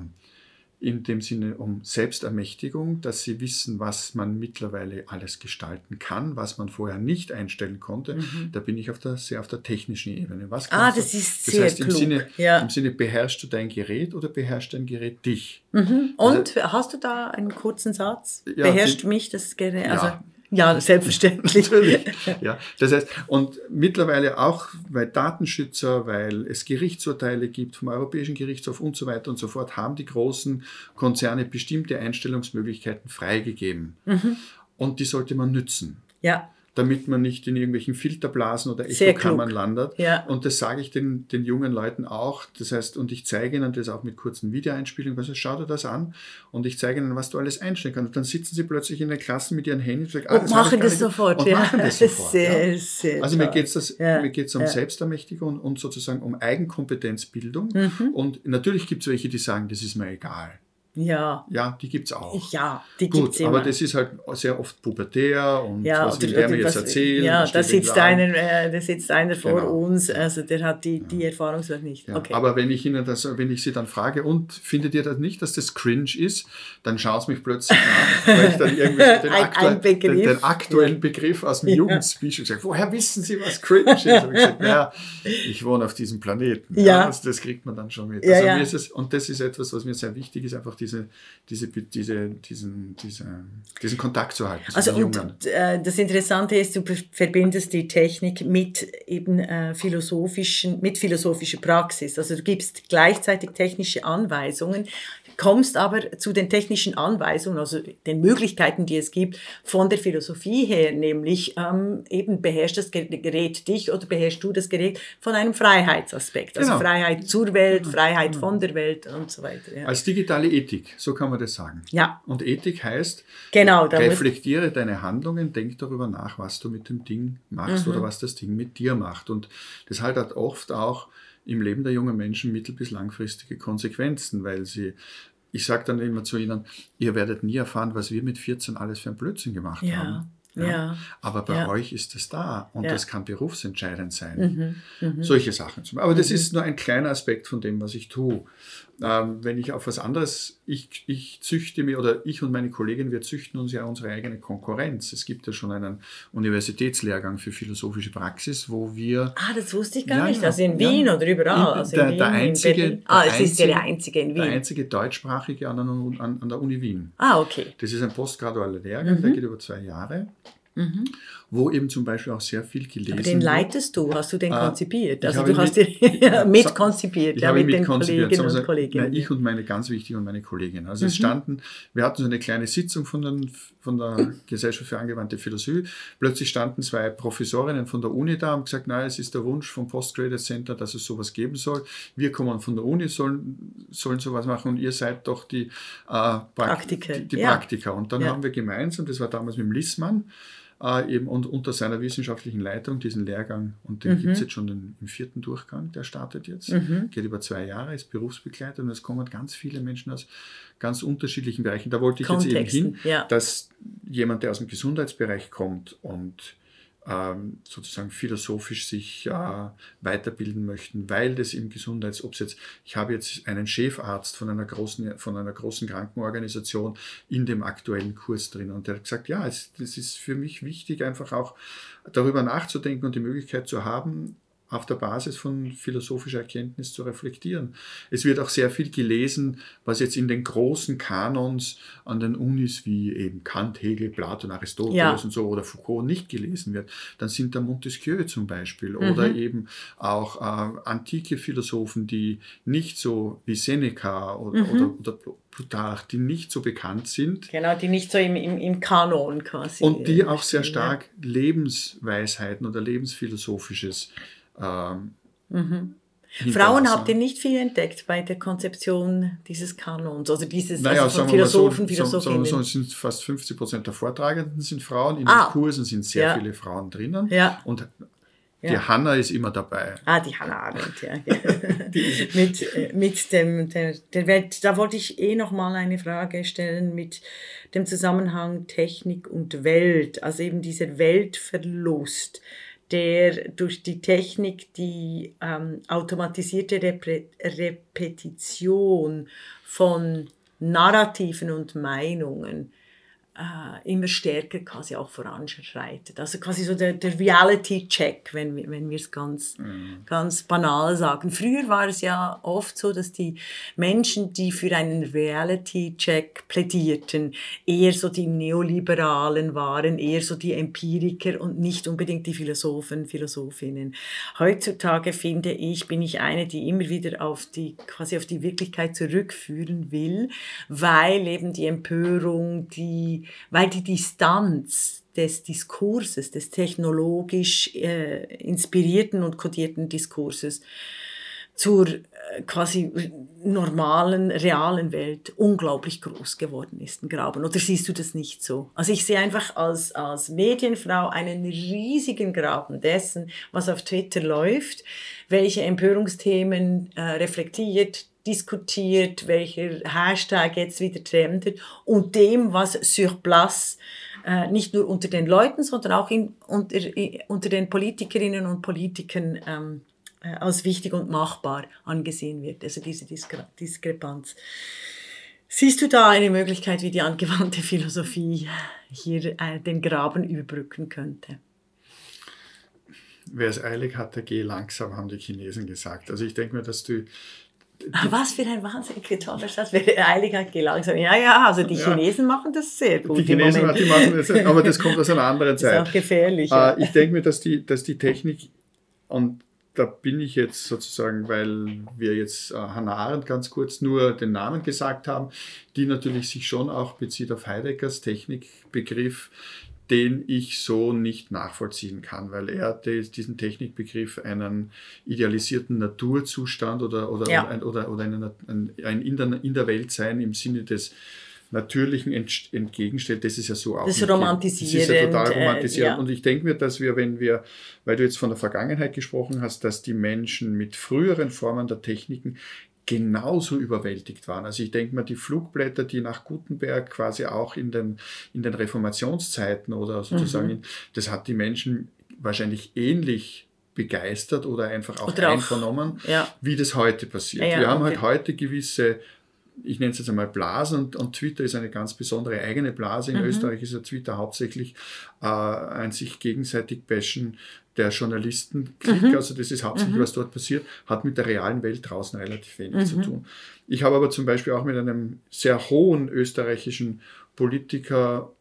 in dem Sinne um Selbstermächtigung, dass sie wissen, was man mittlerweile alles gestalten kann, was man vorher nicht einstellen konnte. Mhm. Da bin ich auf der, sehr auf der technischen Ebene. Was ah, das du? ist das sehr heißt, klug. Im Sinne, ja. Im Sinne, beherrschst du dein Gerät oder beherrscht dein Gerät dich? Mhm. Und also, hast du da einen kurzen Satz? Ja, beherrscht die, mich das Gerät? Also, ja, ja, selbstverständlich. Natürlich. Ja, das heißt, und mittlerweile auch, weil Datenschützer, weil es Gerichtsurteile gibt vom Europäischen Gerichtshof und so weiter und so fort, haben die großen Konzerne bestimmte Einstellungsmöglichkeiten freigegeben. Mhm. Und die sollte man nützen. Ja damit man nicht in irgendwelchen Filterblasen oder Echokammern landet. Ja. Und das sage ich den, den jungen Leuten auch. Das heißt, und ich zeige ihnen das auch mit kurzen Videoeinspielungen. Also schau dir das an und ich zeige ihnen, was du alles einstellen kannst. Und dann sitzen sie plötzlich in der Klasse mit ihren Handys und, sagen, ah, und machen das sofort. Und ja. machen das sofort. Sehr, ja. sehr also mir geht es ja. um Selbstermächtigung und sozusagen um Eigenkompetenzbildung. Mhm. Und natürlich gibt es welche, die sagen, das ist mir egal. Ja. Ja, die gibt es auch. Ja, die gibt es Aber das ist halt sehr oft pubertär und ja, was will der mir jetzt erzählen? Ja, da sitzt, einer, äh, da sitzt einer vor genau. uns, also der hat die, die Erfahrungswelt nicht. Ja. Okay. Aber wenn ich, Ihnen das, wenn ich Sie dann frage, und findet ihr das nicht, dass das cringe ist, dann schaut es mich plötzlich an, weil ich dann irgendwie den, ein, aktuell, ein den, den, aktuellen ja. Begriff aus dem ja. Jugendspeech gesagt woher wissen Sie, was cringe ist? Und ich gesagt, naja, ich wohne auf diesem Planeten. Ja. Das, das, kriegt man dann schon mit. Also mir ist es, und das ist etwas, was mir sehr wichtig ist, einfach diese, diese, diese, diesen, diese, diesen Kontakt zu halten. Also und, äh, das Interessante ist, du verbindest die Technik mit eben äh, philosophischen, mit philosophischer Praxis. Also du gibst gleichzeitig technische Anweisungen, kommst aber zu den technischen Anweisungen, also den Möglichkeiten, die es gibt, von der Philosophie her, nämlich ähm, eben beherrscht das Gerät dich oder beherrschst du das Gerät von einem Freiheitsaspekt. Also genau. Freiheit zur Welt, genau. Freiheit genau. von der Welt und so weiter. Ja. Als digitale Ethik, so kann man das sagen. Ja. Und Ethik heißt, genau, reflektiere deine Handlungen, denk darüber nach, was du mit dem Ding machst mhm. oder was das Ding mit dir macht. Und das halt hat oft auch im Leben der jungen Menschen mittel- bis langfristige Konsequenzen, weil sie ich sage dann immer zu ihnen, ihr werdet nie erfahren, was wir mit 14 alles für ein Blödsinn gemacht ja. haben. Ja. ja. Aber bei euch ist es da und das kann berufsentscheidend sein. Mhm. Mhm. Solche Sachen. Aber das mhm. ist nur ein kleiner Aspekt von dem, was ich tue. Ähm, wenn ich auf was anderes, ich, ich züchte mir oder ich und meine Kollegin, wir züchten uns ja unsere eigene Konkurrenz. Es gibt ja schon einen Universitätslehrgang für philosophische Praxis, wo wir. Ah, das wusste ich gar ja, nicht. Also in Wien ja, oder überall. In, also der, Wien, der einzige, ah, es ist ja der einzige in Wien. Der einzige deutschsprachige an, an, an der Uni Wien. Ah, okay. Das ist ein postgradualer Lehrgang, mhm. der geht über zwei Jahre. Mhm. Wo eben zum Beispiel auch sehr viel gelesen Aber den leitest du, hast du den ah, konzipiert? Also du hast mit, mitkonzipiert, ich ja, mit den Kolleginnen und Kollegen. ich und meine ganz wichtige und meine Kollegin. Also mhm. es standen, wir hatten so eine kleine Sitzung von, den, von der Gesellschaft für angewandte Philosophie. Plötzlich standen zwei Professorinnen von der Uni da und gesagt, nein, es ist der Wunsch vom Postgraduate Center, dass es sowas geben soll. Wir kommen von der Uni, sollen, sollen sowas machen und ihr seid doch die, äh, Praktiker. Die, die ja. Praktiker. Und dann ja. haben wir gemeinsam, das war damals mit dem Lissmann, äh, eben und unter seiner wissenschaftlichen Leitung diesen Lehrgang. Und den mhm. gibt es jetzt schon den, im vierten Durchgang, der startet jetzt. Mhm. Geht über zwei Jahre, ist Berufsbegleiter und es kommen ganz viele Menschen aus ganz unterschiedlichen Bereichen. Da wollte ich Kontexten, jetzt eben hin, ja. dass jemand, der aus dem Gesundheitsbereich kommt und sozusagen philosophisch sich äh, weiterbilden möchten, weil das im Gesundheits, ob jetzt, ich habe jetzt einen Chefarzt von einer großen, von einer großen Krankenorganisation in dem aktuellen Kurs drin und der hat gesagt, ja, es, das ist für mich wichtig, einfach auch darüber nachzudenken und die Möglichkeit zu haben, auf der Basis von philosophischer Erkenntnis zu reflektieren. Es wird auch sehr viel gelesen, was jetzt in den großen Kanons an den Unis wie eben Kant, Hegel, Platon, Aristoteles ja. und so oder Foucault nicht gelesen wird. Dann sind da Montesquieu zum Beispiel mhm. oder eben auch äh, antike Philosophen, die nicht so wie Seneca oder, mhm. oder, oder Plutarch, die nicht so bekannt sind. Genau, die nicht so im, im, im Kanon quasi. Und die auch sehr stark Lebensweisheiten oder Lebensphilosophisches ähm, mhm. Frauen habt ihr nicht viel entdeckt bei der Konzeption dieses Kanons, also dieses naja, also von Philosophen, so, Philosophinnen. So, so, sind fast 50 Prozent der Vortragenden sind Frauen, in ah. den Kursen sind sehr ja. viele Frauen drinnen ja. und die ja. Hanna ist immer dabei. Ah, die Hanna Arendt, ja. mit, äh, mit dem, der, der Welt, da wollte ich eh noch mal eine Frage stellen mit dem Zusammenhang Technik und Welt, also eben dieser Weltverlust der durch die Technik die ähm, automatisierte Repre Repetition von Narrativen und Meinungen äh, immer stärker quasi auch voranschreitet. Also quasi so der, der Reality-Check, wenn, wir, wenn wir es ganz, mhm. ganz banal sagen. Früher war es ja oft so, dass die Menschen, die für einen Reality-Check plädierten, eher so die Neoliberalen waren, eher so die Empiriker und nicht unbedingt die Philosophen, Philosophinnen. Heutzutage finde ich, bin ich eine, die immer wieder auf die, quasi auf die Wirklichkeit zurückführen will, weil eben die Empörung, die weil die Distanz des Diskurses, des technologisch äh, inspirierten und kodierten Diskurses zur äh, quasi normalen, realen Welt unglaublich groß geworden ist, ein Graben. Oder siehst du das nicht so? Also ich sehe einfach als, als Medienfrau einen riesigen Graben dessen, was auf Twitter läuft, welche Empörungsthemen äh, reflektiert, diskutiert, welcher Hashtag jetzt wieder trendet und dem, was sur place äh, nicht nur unter den Leuten, sondern auch in, unter, unter den Politikerinnen und Politikern ähm, äh, als wichtig und machbar angesehen wird. Also diese Diskre Diskrepanz. Siehst du da eine Möglichkeit, wie die angewandte Philosophie hier äh, den Graben überbrücken könnte? Wer es eilig hatte, geh langsam, haben die Chinesen gesagt. Also ich denke mir, dass du was für ein wahnsinnig toller Satz. Heiligkeit langsam. Ja, ja, also die Chinesen ja. machen das sehr gut. Die Chinesen die machen das, aber das kommt aus einer anderen Zeit. Das ist auch gefährlich. Ja. Äh, ich denke mir, dass die, dass die Technik, und da bin ich jetzt sozusagen, weil wir jetzt äh, Hannah Arendt ganz kurz nur den Namen gesagt haben, die natürlich sich schon auch bezieht auf Heideggers Technikbegriff, den ich so nicht nachvollziehen kann, weil er diesen Technikbegriff einen idealisierten Naturzustand oder, oder, ja. ein, oder, oder einen, ein, ein in, der, in der Welt sein im Sinne des Natürlichen entgegenstellt, das ist ja so auch. Das ist romantisierend. Das ist ja total romantisierend. Äh, ja. Und ich denke mir, dass wir, wenn wir, weil du jetzt von der Vergangenheit gesprochen hast, dass die Menschen mit früheren Formen der Techniken genauso überwältigt waren. Also ich denke mal, die Flugblätter, die nach Gutenberg quasi auch in den, in den Reformationszeiten oder sozusagen, mhm. das hat die Menschen wahrscheinlich ähnlich begeistert oder einfach auch oder einvernommen, auch, ja. wie das heute passiert. Ja, Wir haben halt okay. halt heute gewisse ich nenne es jetzt einmal Blasen und, und, Twitter ist eine ganz besondere eigene Blase. In mhm. Österreich ist ja Twitter hauptsächlich äh, ein sich gegenseitig bashen der Journalistenkrieg, mhm. also das ist hauptsächlich, mhm. was dort passiert, hat mit der realen Welt draußen relativ wenig zu mhm. tun. Ich habe aber zum Beispiel auch mit einem sehr hohen österreichischen Politiker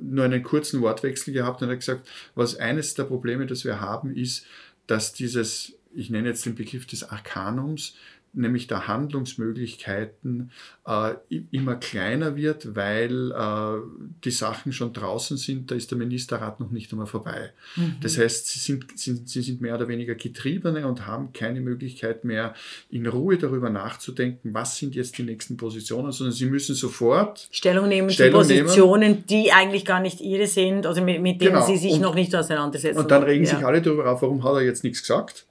nur einen kurzen Wortwechsel gehabt und er hat gesagt, was eines der Probleme, das wir haben, ist, dass dieses, ich nenne jetzt den Begriff des Arkanums, nämlich der Handlungsmöglichkeiten äh, immer kleiner wird, weil äh, die Sachen schon draußen sind, da ist der Ministerrat noch nicht einmal vorbei. Mhm. Das heißt, sie sind, sind, sie sind mehr oder weniger Getriebene und haben keine Möglichkeit mehr, in Ruhe darüber nachzudenken, was sind jetzt die nächsten Positionen, sondern sie müssen sofort Stellung nehmen Stellung zu Positionen, nehmen. die eigentlich gar nicht ihre sind, also mit, mit denen genau. sie sich und, noch nicht auseinandersetzen. Und dann regen ja. sich alle darüber auf, warum hat er jetzt nichts gesagt?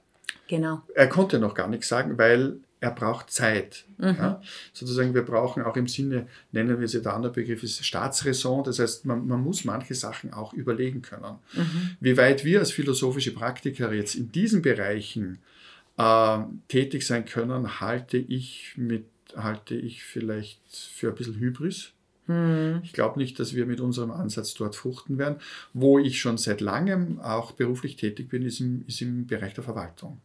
Genau. Er konnte noch gar nichts sagen, weil er braucht Zeit. Mhm. Ja? Sozusagen, wir brauchen auch im Sinne, nennen wir es ja der Begriff, ist Staatsräson. Das heißt, man, man muss manche Sachen auch überlegen können. Mhm. Wie weit wir als philosophische Praktiker jetzt in diesen Bereichen äh, tätig sein können, halte ich mit halte ich vielleicht für ein bisschen Hybris. Mhm. Ich glaube nicht, dass wir mit unserem Ansatz dort fruchten werden. Wo ich schon seit langem auch beruflich tätig bin, ist im, ist im Bereich der Verwaltung.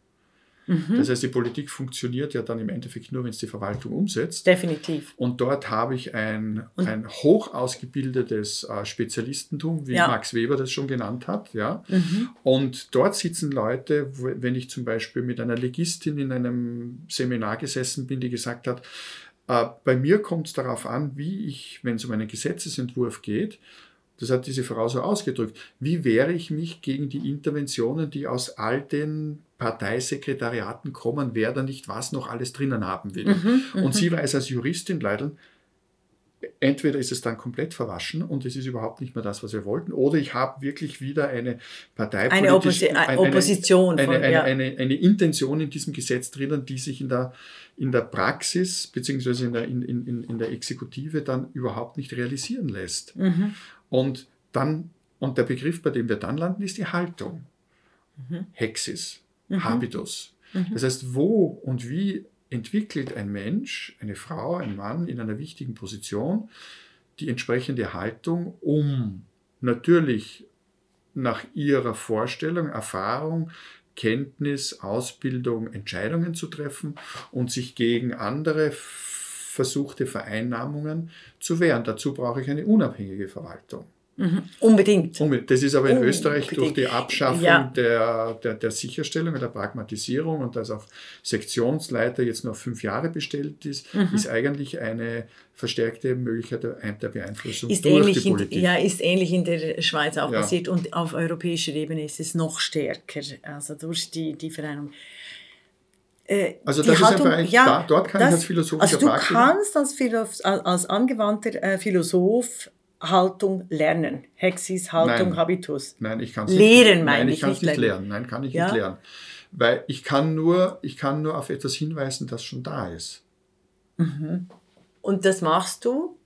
Mhm. Das heißt, die Politik funktioniert ja dann im Endeffekt nur, wenn es die Verwaltung umsetzt. Definitiv. Und dort habe ich ein, ein hoch ausgebildetes äh, Spezialistentum, wie ja. Max Weber das schon genannt hat. Ja? Mhm. Und dort sitzen Leute, wenn ich zum Beispiel mit einer Legistin in einem Seminar gesessen bin, die gesagt hat, äh, bei mir kommt es darauf an, wie ich, wenn es um einen Gesetzesentwurf geht, das hat diese Frau so ausgedrückt. Wie wehre ich mich gegen die Interventionen, die aus all den Parteisekretariaten kommen, wer da nicht was noch alles drinnen haben will? Mhm, und mhm. sie weiß als Juristin leider, entweder ist es dann komplett verwaschen und es ist überhaupt nicht mehr das, was wir wollten, oder ich habe wirklich wieder eine Parteipolitik, eine, Opposi eine, Opposition, eine, von, ja. eine, Intention in diesem Gesetz drinnen, die sich in der, in der Praxis beziehungsweise in der, in, in, in der Exekutive dann überhaupt nicht realisieren lässt. Mhm. Und dann, und der Begriff, bei dem wir dann landen, ist die Haltung. Mhm. Hexis, mhm. Habitus. Mhm. Das heißt, wo und wie entwickelt ein Mensch, eine Frau, ein Mann in einer wichtigen Position die entsprechende Haltung, um natürlich nach ihrer Vorstellung, Erfahrung, Kenntnis, Ausbildung Entscheidungen zu treffen und sich gegen andere versuchte Vereinnahmungen zu wehren. Dazu brauche ich eine unabhängige Verwaltung. Mhm. Unbedingt. Das ist aber in Unbedingt. Österreich durch die Abschaffung ja. der, der, der Sicherstellung, der Pragmatisierung und dass auch Sektionsleiter jetzt nur auf fünf Jahre bestellt ist, mhm. ist eigentlich eine verstärkte Möglichkeit der, Beeinflussung ist durch die Politik. In, ja, ist ähnlich in der Schweiz auch ja. passiert und auf europäischer Ebene ist es noch stärker, also durch die, die Vereinigung. Äh, also das ist Haltung, ein Bereich, ja, da, dort kann das, ich als philosophischer Also du kannst als, Philosoph, als angewandter äh, Philosoph Haltung lernen. Hexis, Haltung, nein, Habitus. Nein, ich kann es nicht, nein, ich, ich kann nicht, nicht lernen. Nein, kann ich ja? nicht lernen. Weil ich kann, nur, ich kann nur auf etwas hinweisen, das schon da ist. Mhm. Und das machst du?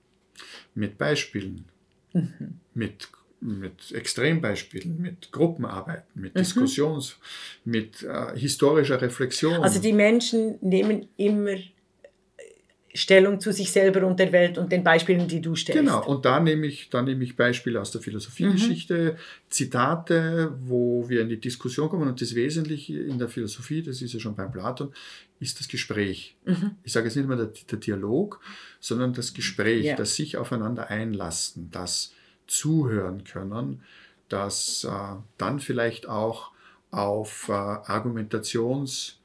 Mit Beispielen. Mhm. Mit mit Extrembeispielen, mit Gruppenarbeiten, mit mhm. Diskussions, mit äh, historischer Reflexion. Also die Menschen nehmen immer Stellung zu sich selber und der Welt und den Beispielen, die du stellst. Genau, und da nehme ich, da nehme ich Beispiele aus der Philosophiegeschichte, mhm. Zitate, wo wir in die Diskussion kommen und das Wesentliche in der Philosophie, das ist ja schon beim Platon, ist das Gespräch. Mhm. Ich sage jetzt nicht mal der, der Dialog, sondern das Gespräch, ja. das sich aufeinander einlassen, das zuhören können, das äh, dann vielleicht auch auf äh, Argumentations-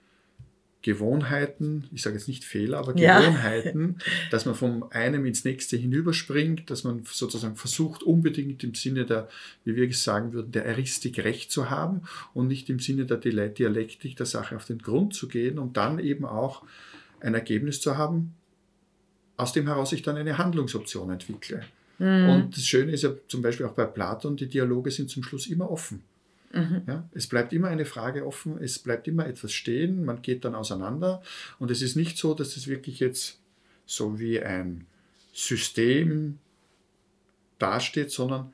Gewohnheiten, ich sage jetzt nicht Fehler, aber Gewohnheiten, ja. dass man vom einem ins nächste hinüberspringt, dass man sozusagen versucht, unbedingt im Sinne der, wie wir sagen würden, der Eristik recht zu haben und nicht im Sinne der Dialektik der Sache auf den Grund zu gehen, um dann eben auch ein Ergebnis zu haben, aus dem heraus ich dann eine Handlungsoption entwickle. Mhm. Und das Schöne ist ja zum Beispiel auch bei Platon, die Dialoge sind zum Schluss immer offen. Mhm. Ja, es bleibt immer eine Frage offen, es bleibt immer etwas stehen, man geht dann auseinander und es ist nicht so, dass es wirklich jetzt so wie ein System dasteht, sondern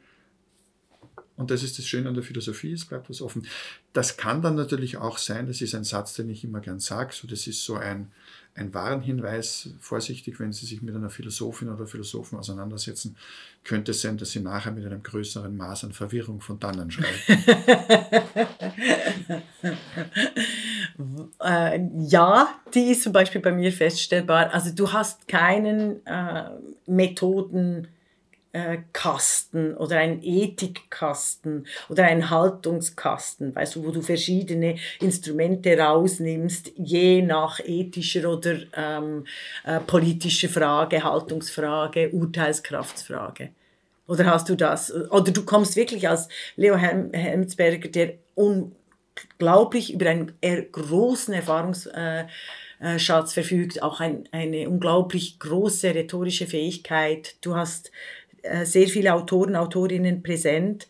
und das ist das Schöne an der Philosophie, es bleibt was offen. Das kann dann natürlich auch sein, das ist ein Satz, den ich immer gern sage, so das ist so ein, ein Warnhinweis, vorsichtig, wenn Sie sich mit einer Philosophin oder Philosophen auseinandersetzen, könnte es sein, dass Sie nachher mit einem größeren Maß an Verwirrung von dannen schreiben. äh, ja, die ist zum Beispiel bei mir feststellbar. Also du hast keinen äh, Methoden, Kasten oder ein Ethikkasten oder ein Haltungskasten, weißt du, wo du verschiedene Instrumente rausnimmst, je nach ethischer oder ähm, äh, politischer Frage, Haltungsfrage, Urteilskraftsfrage. Oder hast du das? Oder du kommst wirklich als Leo Helmsberger, der unglaublich über einen großen Erfahrungsschatz äh, verfügt, auch ein, eine unglaublich große rhetorische Fähigkeit. Du hast äh, sehr viele Autoren, Autorinnen präsent.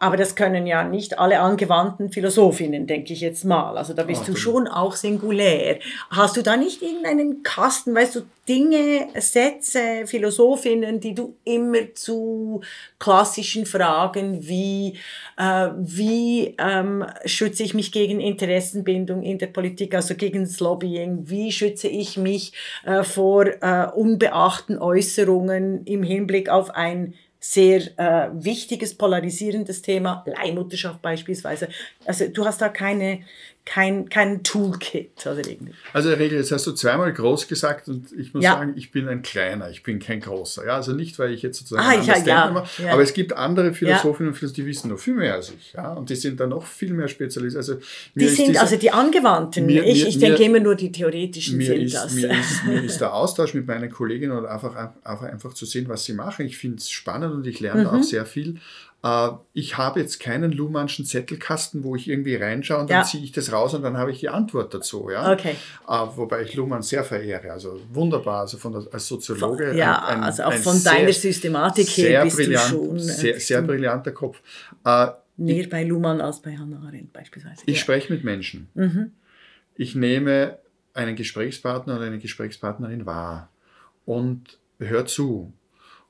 Aber das können ja nicht alle angewandten Philosophinnen, denke ich jetzt mal. Also da bist oh, du schon auch singulär. Hast du da nicht irgendeinen Kasten, weißt du, Dinge, Sätze, Philosophinnen, die du immer zu klassischen Fragen wie, äh, wie ähm, schütze ich mich gegen Interessenbindung in der Politik, also gegen das Lobbying, wie schütze ich mich äh, vor äh, unbeachten Äußerungen im Hinblick auf ein sehr äh, wichtiges, polarisierendes Thema, Leihmutterschaft beispielsweise. Also du hast da keine, kein, kein Toolkit irgendwie. Also Regel, jetzt hast du zweimal groß gesagt und ich muss ja. sagen, ich bin ein kleiner, ich bin kein großer. Ja, also nicht, weil ich jetzt sozusagen ah, ja, ja, ja, aber es gibt andere Philosophinnen und Philosophen, die wissen noch viel mehr als ich. Ja, und die sind da noch viel mehr spezialisiert. Also die sind diese, also die Angewandten. Mir, ich, ich denke immer nur die theoretischen sind ist, das. Mir ist, mir ist der Austausch mit meinen Kolleginnen und einfach, einfach, einfach zu sehen, was sie machen. Ich finde es spannend und ich lerne mhm. auch sehr viel. Äh, ich habe jetzt keinen Luhmannschen Zettelkasten, wo ich irgendwie reinschaue und ja. dann ziehe ich das raus und dann habe ich die Antwort dazu. Ja? Okay. Äh, wobei ich Luhmann sehr verehre, also wunderbar, also von der, als Soziologe. Ja, ein, ein, also auch von deiner Systematik her bist brillant, du schon. Äh, sehr, sehr brillanter Kopf. Näher ich, bei Luhmann als bei Hannah Arendt beispielsweise. Ich ja. spreche mit Menschen. Mhm. Ich nehme einen Gesprächspartner oder eine Gesprächspartnerin wahr und höre zu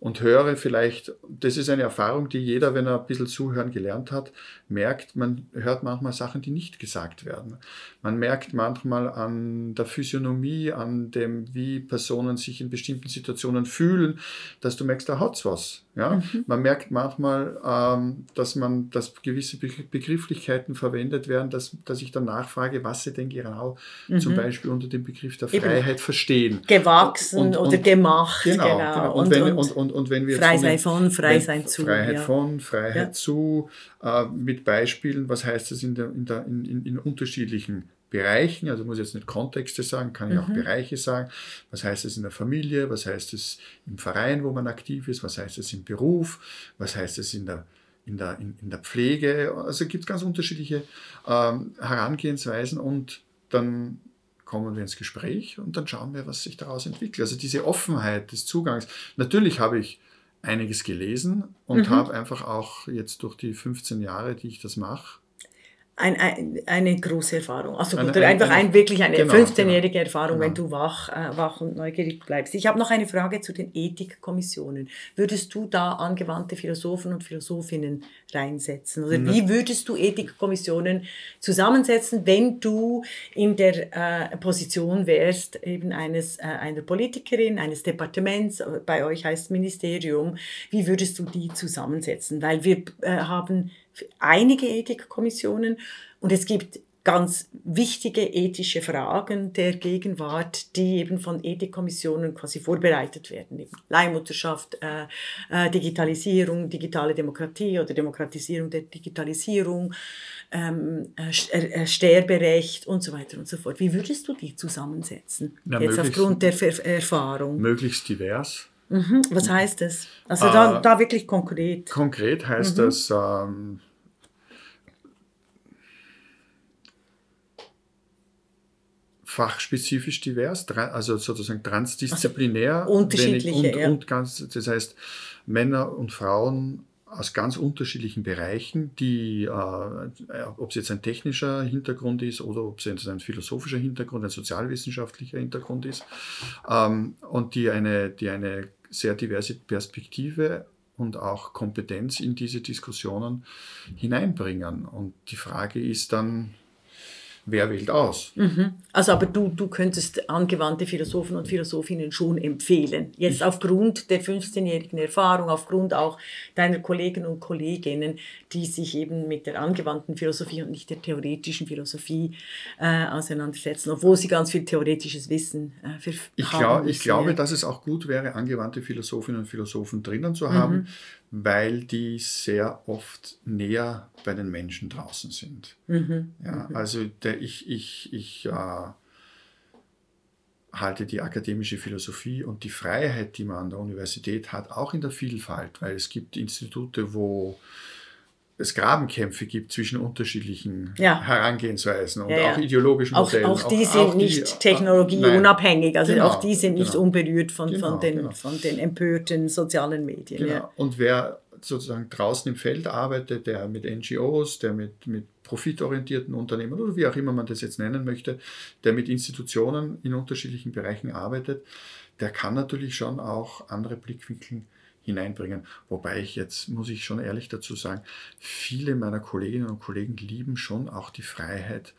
und höre vielleicht, das ist eine Erfahrung, die jeder, wenn er ein bisschen zuhören gelernt hat, merkt, man hört manchmal Sachen, die nicht gesagt werden. Man merkt manchmal an der Physiognomie, an dem, wie Personen sich in bestimmten Situationen fühlen, dass du merkst, da hat's was. Ja? Mhm. Man merkt manchmal, ähm, dass man, dass gewisse Begrifflichkeiten verwendet werden, dass, dass ich dann nachfrage, was sie denn genau mhm. zum Beispiel unter dem Begriff der Freiheit Eben. verstehen. Gewachsen und, und, oder gemacht. Genau. genau. genau. Und, wenn, und, und, wenn wir frei sein von, frei sein zu. Freiheit ja. von, Freiheit ja. zu, äh, mit Beispielen, was heißt das in, der, in, der, in, in, in unterschiedlichen Bereichen, also muss ich jetzt nicht Kontexte sagen, kann ich mhm. auch Bereiche sagen. Was heißt es in der Familie? Was heißt es im Verein, wo man aktiv ist? Was heißt es im Beruf? Was heißt es in der, in der, in, in der Pflege? Also gibt es ganz unterschiedliche ähm, Herangehensweisen und dann kommen wir ins Gespräch und dann schauen wir, was sich daraus entwickelt. Also diese Offenheit des Zugangs. Natürlich habe ich einiges gelesen und mhm. habe einfach auch jetzt durch die 15 Jahre, die ich das mache, ein, ein, eine große Erfahrung. Also eine, oder einfach ein, wirklich eine genau, 15-jährige genau, Erfahrung, genau. wenn du wach, äh, wach und neugierig bleibst. Ich habe noch eine Frage zu den Ethikkommissionen. Würdest du da angewandte Philosophen und Philosophinnen reinsetzen? Oder mhm. wie würdest du Ethikkommissionen zusammensetzen, wenn du in der äh, Position wärst, eben eines, äh, einer Politikerin, eines Departements, bei euch heißt Ministerium, wie würdest du die zusammensetzen? Weil wir äh, haben einige Ethikkommissionen und es gibt ganz wichtige ethische Fragen der Gegenwart, die eben von Ethikkommissionen quasi vorbereitet werden. Eben Leihmutterschaft, äh, äh, Digitalisierung, digitale Demokratie oder Demokratisierung der Digitalisierung, ähm, äh, äh Sterberecht und so weiter und so fort. Wie würdest du die zusammensetzen? Ja, Jetzt aufgrund der Ver Erfahrung. Möglichst divers. Mhm. Was heißt das? Also da, äh, da wirklich konkret. Konkret heißt mhm. das, ähm, fachspezifisch divers, also sozusagen transdisziplinär. Also unterschiedliche, und, ja. und ganz, das heißt Männer und Frauen aus ganz unterschiedlichen Bereichen, die, äh, ob es jetzt ein technischer Hintergrund ist oder ob es jetzt ein philosophischer Hintergrund, ein sozialwissenschaftlicher Hintergrund ist, ähm, und die eine, die eine sehr diverse Perspektive und auch Kompetenz in diese Diskussionen hineinbringen. Und die Frage ist dann, wer wählt aus? Mhm. Also aber du, du könntest angewandte Philosophen und Philosophinnen schon empfehlen. Jetzt ich aufgrund der 15-jährigen Erfahrung, aufgrund auch deiner Kollegen und Kolleginnen, die sich eben mit der angewandten Philosophie und nicht der theoretischen Philosophie äh, auseinandersetzen, obwohl sie ganz viel theoretisches Wissen äh, für ich, glaub, ich glaube, dass es auch gut wäre, angewandte Philosophinnen und Philosophen drinnen zu haben, mhm weil die sehr oft näher bei den Menschen draußen sind. Mhm. Ja, mhm. also der, ich, ich, ich äh, halte die akademische Philosophie und die Freiheit, die man an der Universität hat, auch in der Vielfalt, weil es gibt Institute, wo es Grabenkämpfe gibt zwischen unterschiedlichen ja. Herangehensweisen und ja, auch ideologischen Modellen. Auch, auch die sind auch nicht die, technologieunabhängig, also genau, auch die sind nicht genau. unberührt von, genau, von, den, genau. von den empörten sozialen Medien. Genau. Ja. Und wer sozusagen draußen im Feld arbeitet, der mit NGOs, der mit, mit profitorientierten Unternehmen oder wie auch immer man das jetzt nennen möchte, der mit Institutionen in unterschiedlichen Bereichen arbeitet, der kann natürlich schon auch andere Blickwinkel hineinbringen. Wobei ich jetzt, muss ich schon ehrlich dazu sagen, viele meiner Kolleginnen und Kollegen lieben schon auch die Freiheit,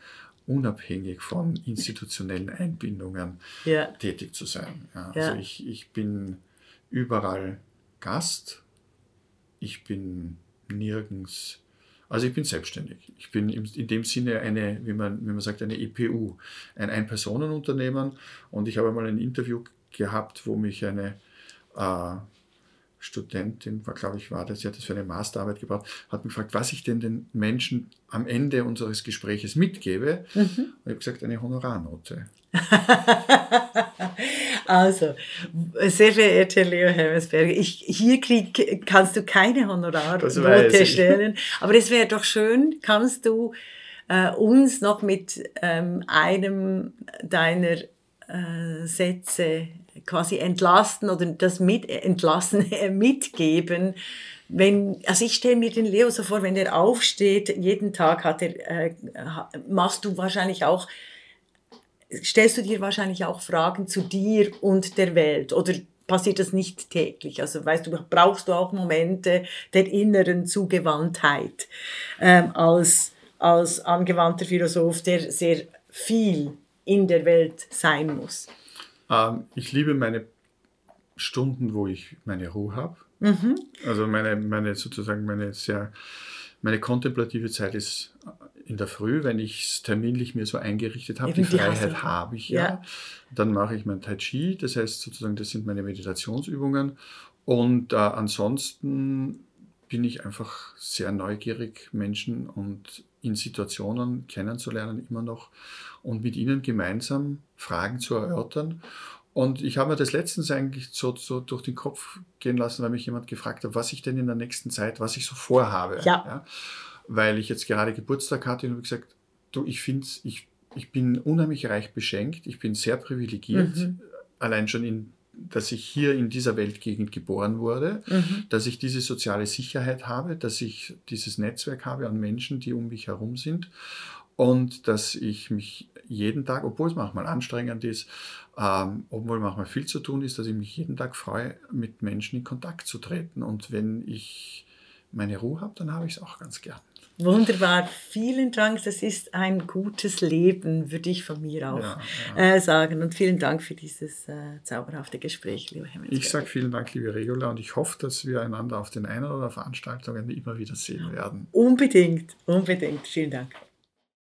unabhängig von institutionellen Einbindungen ja. tätig zu sein. Ja, ja. Also ich, ich bin überall Gast, ich bin nirgends, also ich bin selbstständig. Ich bin in dem Sinne eine, wie man, wie man sagt, eine EPU, ein Ein-Personen-Unternehmen und ich habe mal ein Interview gehabt, wo mich eine äh, Studentin, war, glaube ich, war das, sie hat das für eine Masterarbeit gebraucht, hat mich gefragt, was ich denn den Menschen am Ende unseres Gespräches mitgebe. Mhm. Und ich habe gesagt, eine Honorarnote. also, sehr verehrter Leo Hemmesberger, ich, hier krieg, kannst du keine Honorarnote stellen, aber es wäre doch schön, kannst du äh, uns noch mit ähm, einem deiner äh, Sätze quasi entlasten oder das mit entlassen mitgeben. Wenn, also ich stelle mir den Leo so vor, wenn er aufsteht, jeden Tag hat er, äh, machst du wahrscheinlich auch, stellst du dir wahrscheinlich auch Fragen zu dir und der Welt oder passiert das nicht täglich? Also weißt du, brauchst du auch Momente der inneren Zugewandtheit ähm, als, als angewandter Philosoph, der sehr viel in der Welt sein muss? Ähm, ich liebe meine Stunden, wo ich meine Ruhe habe. Mhm. Also meine, meine sozusagen meine sehr, meine kontemplative Zeit ist in der Früh, wenn ich es terminlich mir so eingerichtet habe, die, die Freiheit habe ich ja. ja. Dann mache ich mein Tai Chi, das heißt sozusagen, das sind meine Meditationsübungen. Und äh, ansonsten bin ich einfach sehr neugierig, Menschen und in Situationen kennenzulernen immer noch und mit ihnen gemeinsam Fragen zu erörtern. Und ich habe mir das letztens eigentlich so, so durch den Kopf gehen lassen, weil mich jemand gefragt hat, was ich denn in der nächsten Zeit, was ich so vorhabe. Ja. ja weil ich jetzt gerade Geburtstag hatte und habe gesagt, du, ich finde, ich, ich bin unheimlich reich beschenkt, ich bin sehr privilegiert, mhm. allein schon in dass ich hier in dieser Weltgegend geboren wurde, mhm. dass ich diese soziale Sicherheit habe, dass ich dieses Netzwerk habe an Menschen, die um mich herum sind und dass ich mich jeden Tag, obwohl es manchmal anstrengend ist, ähm, obwohl manchmal viel zu tun ist, dass ich mich jeden Tag freue, mit Menschen in Kontakt zu treten. Und wenn ich meine Ruhe habe, dann habe ich es auch ganz gern. Wunderbar, vielen Dank. Das ist ein gutes Leben, würde ich von mir auch ja, ja. Äh, sagen. Und vielen Dank für dieses äh, zauberhafte Gespräch, lieber Herr Ich sage vielen Dank, liebe Regula, und ich hoffe, dass wir einander auf den einen oder Veranstaltungen immer wieder sehen werden. Unbedingt, unbedingt. Vielen Dank.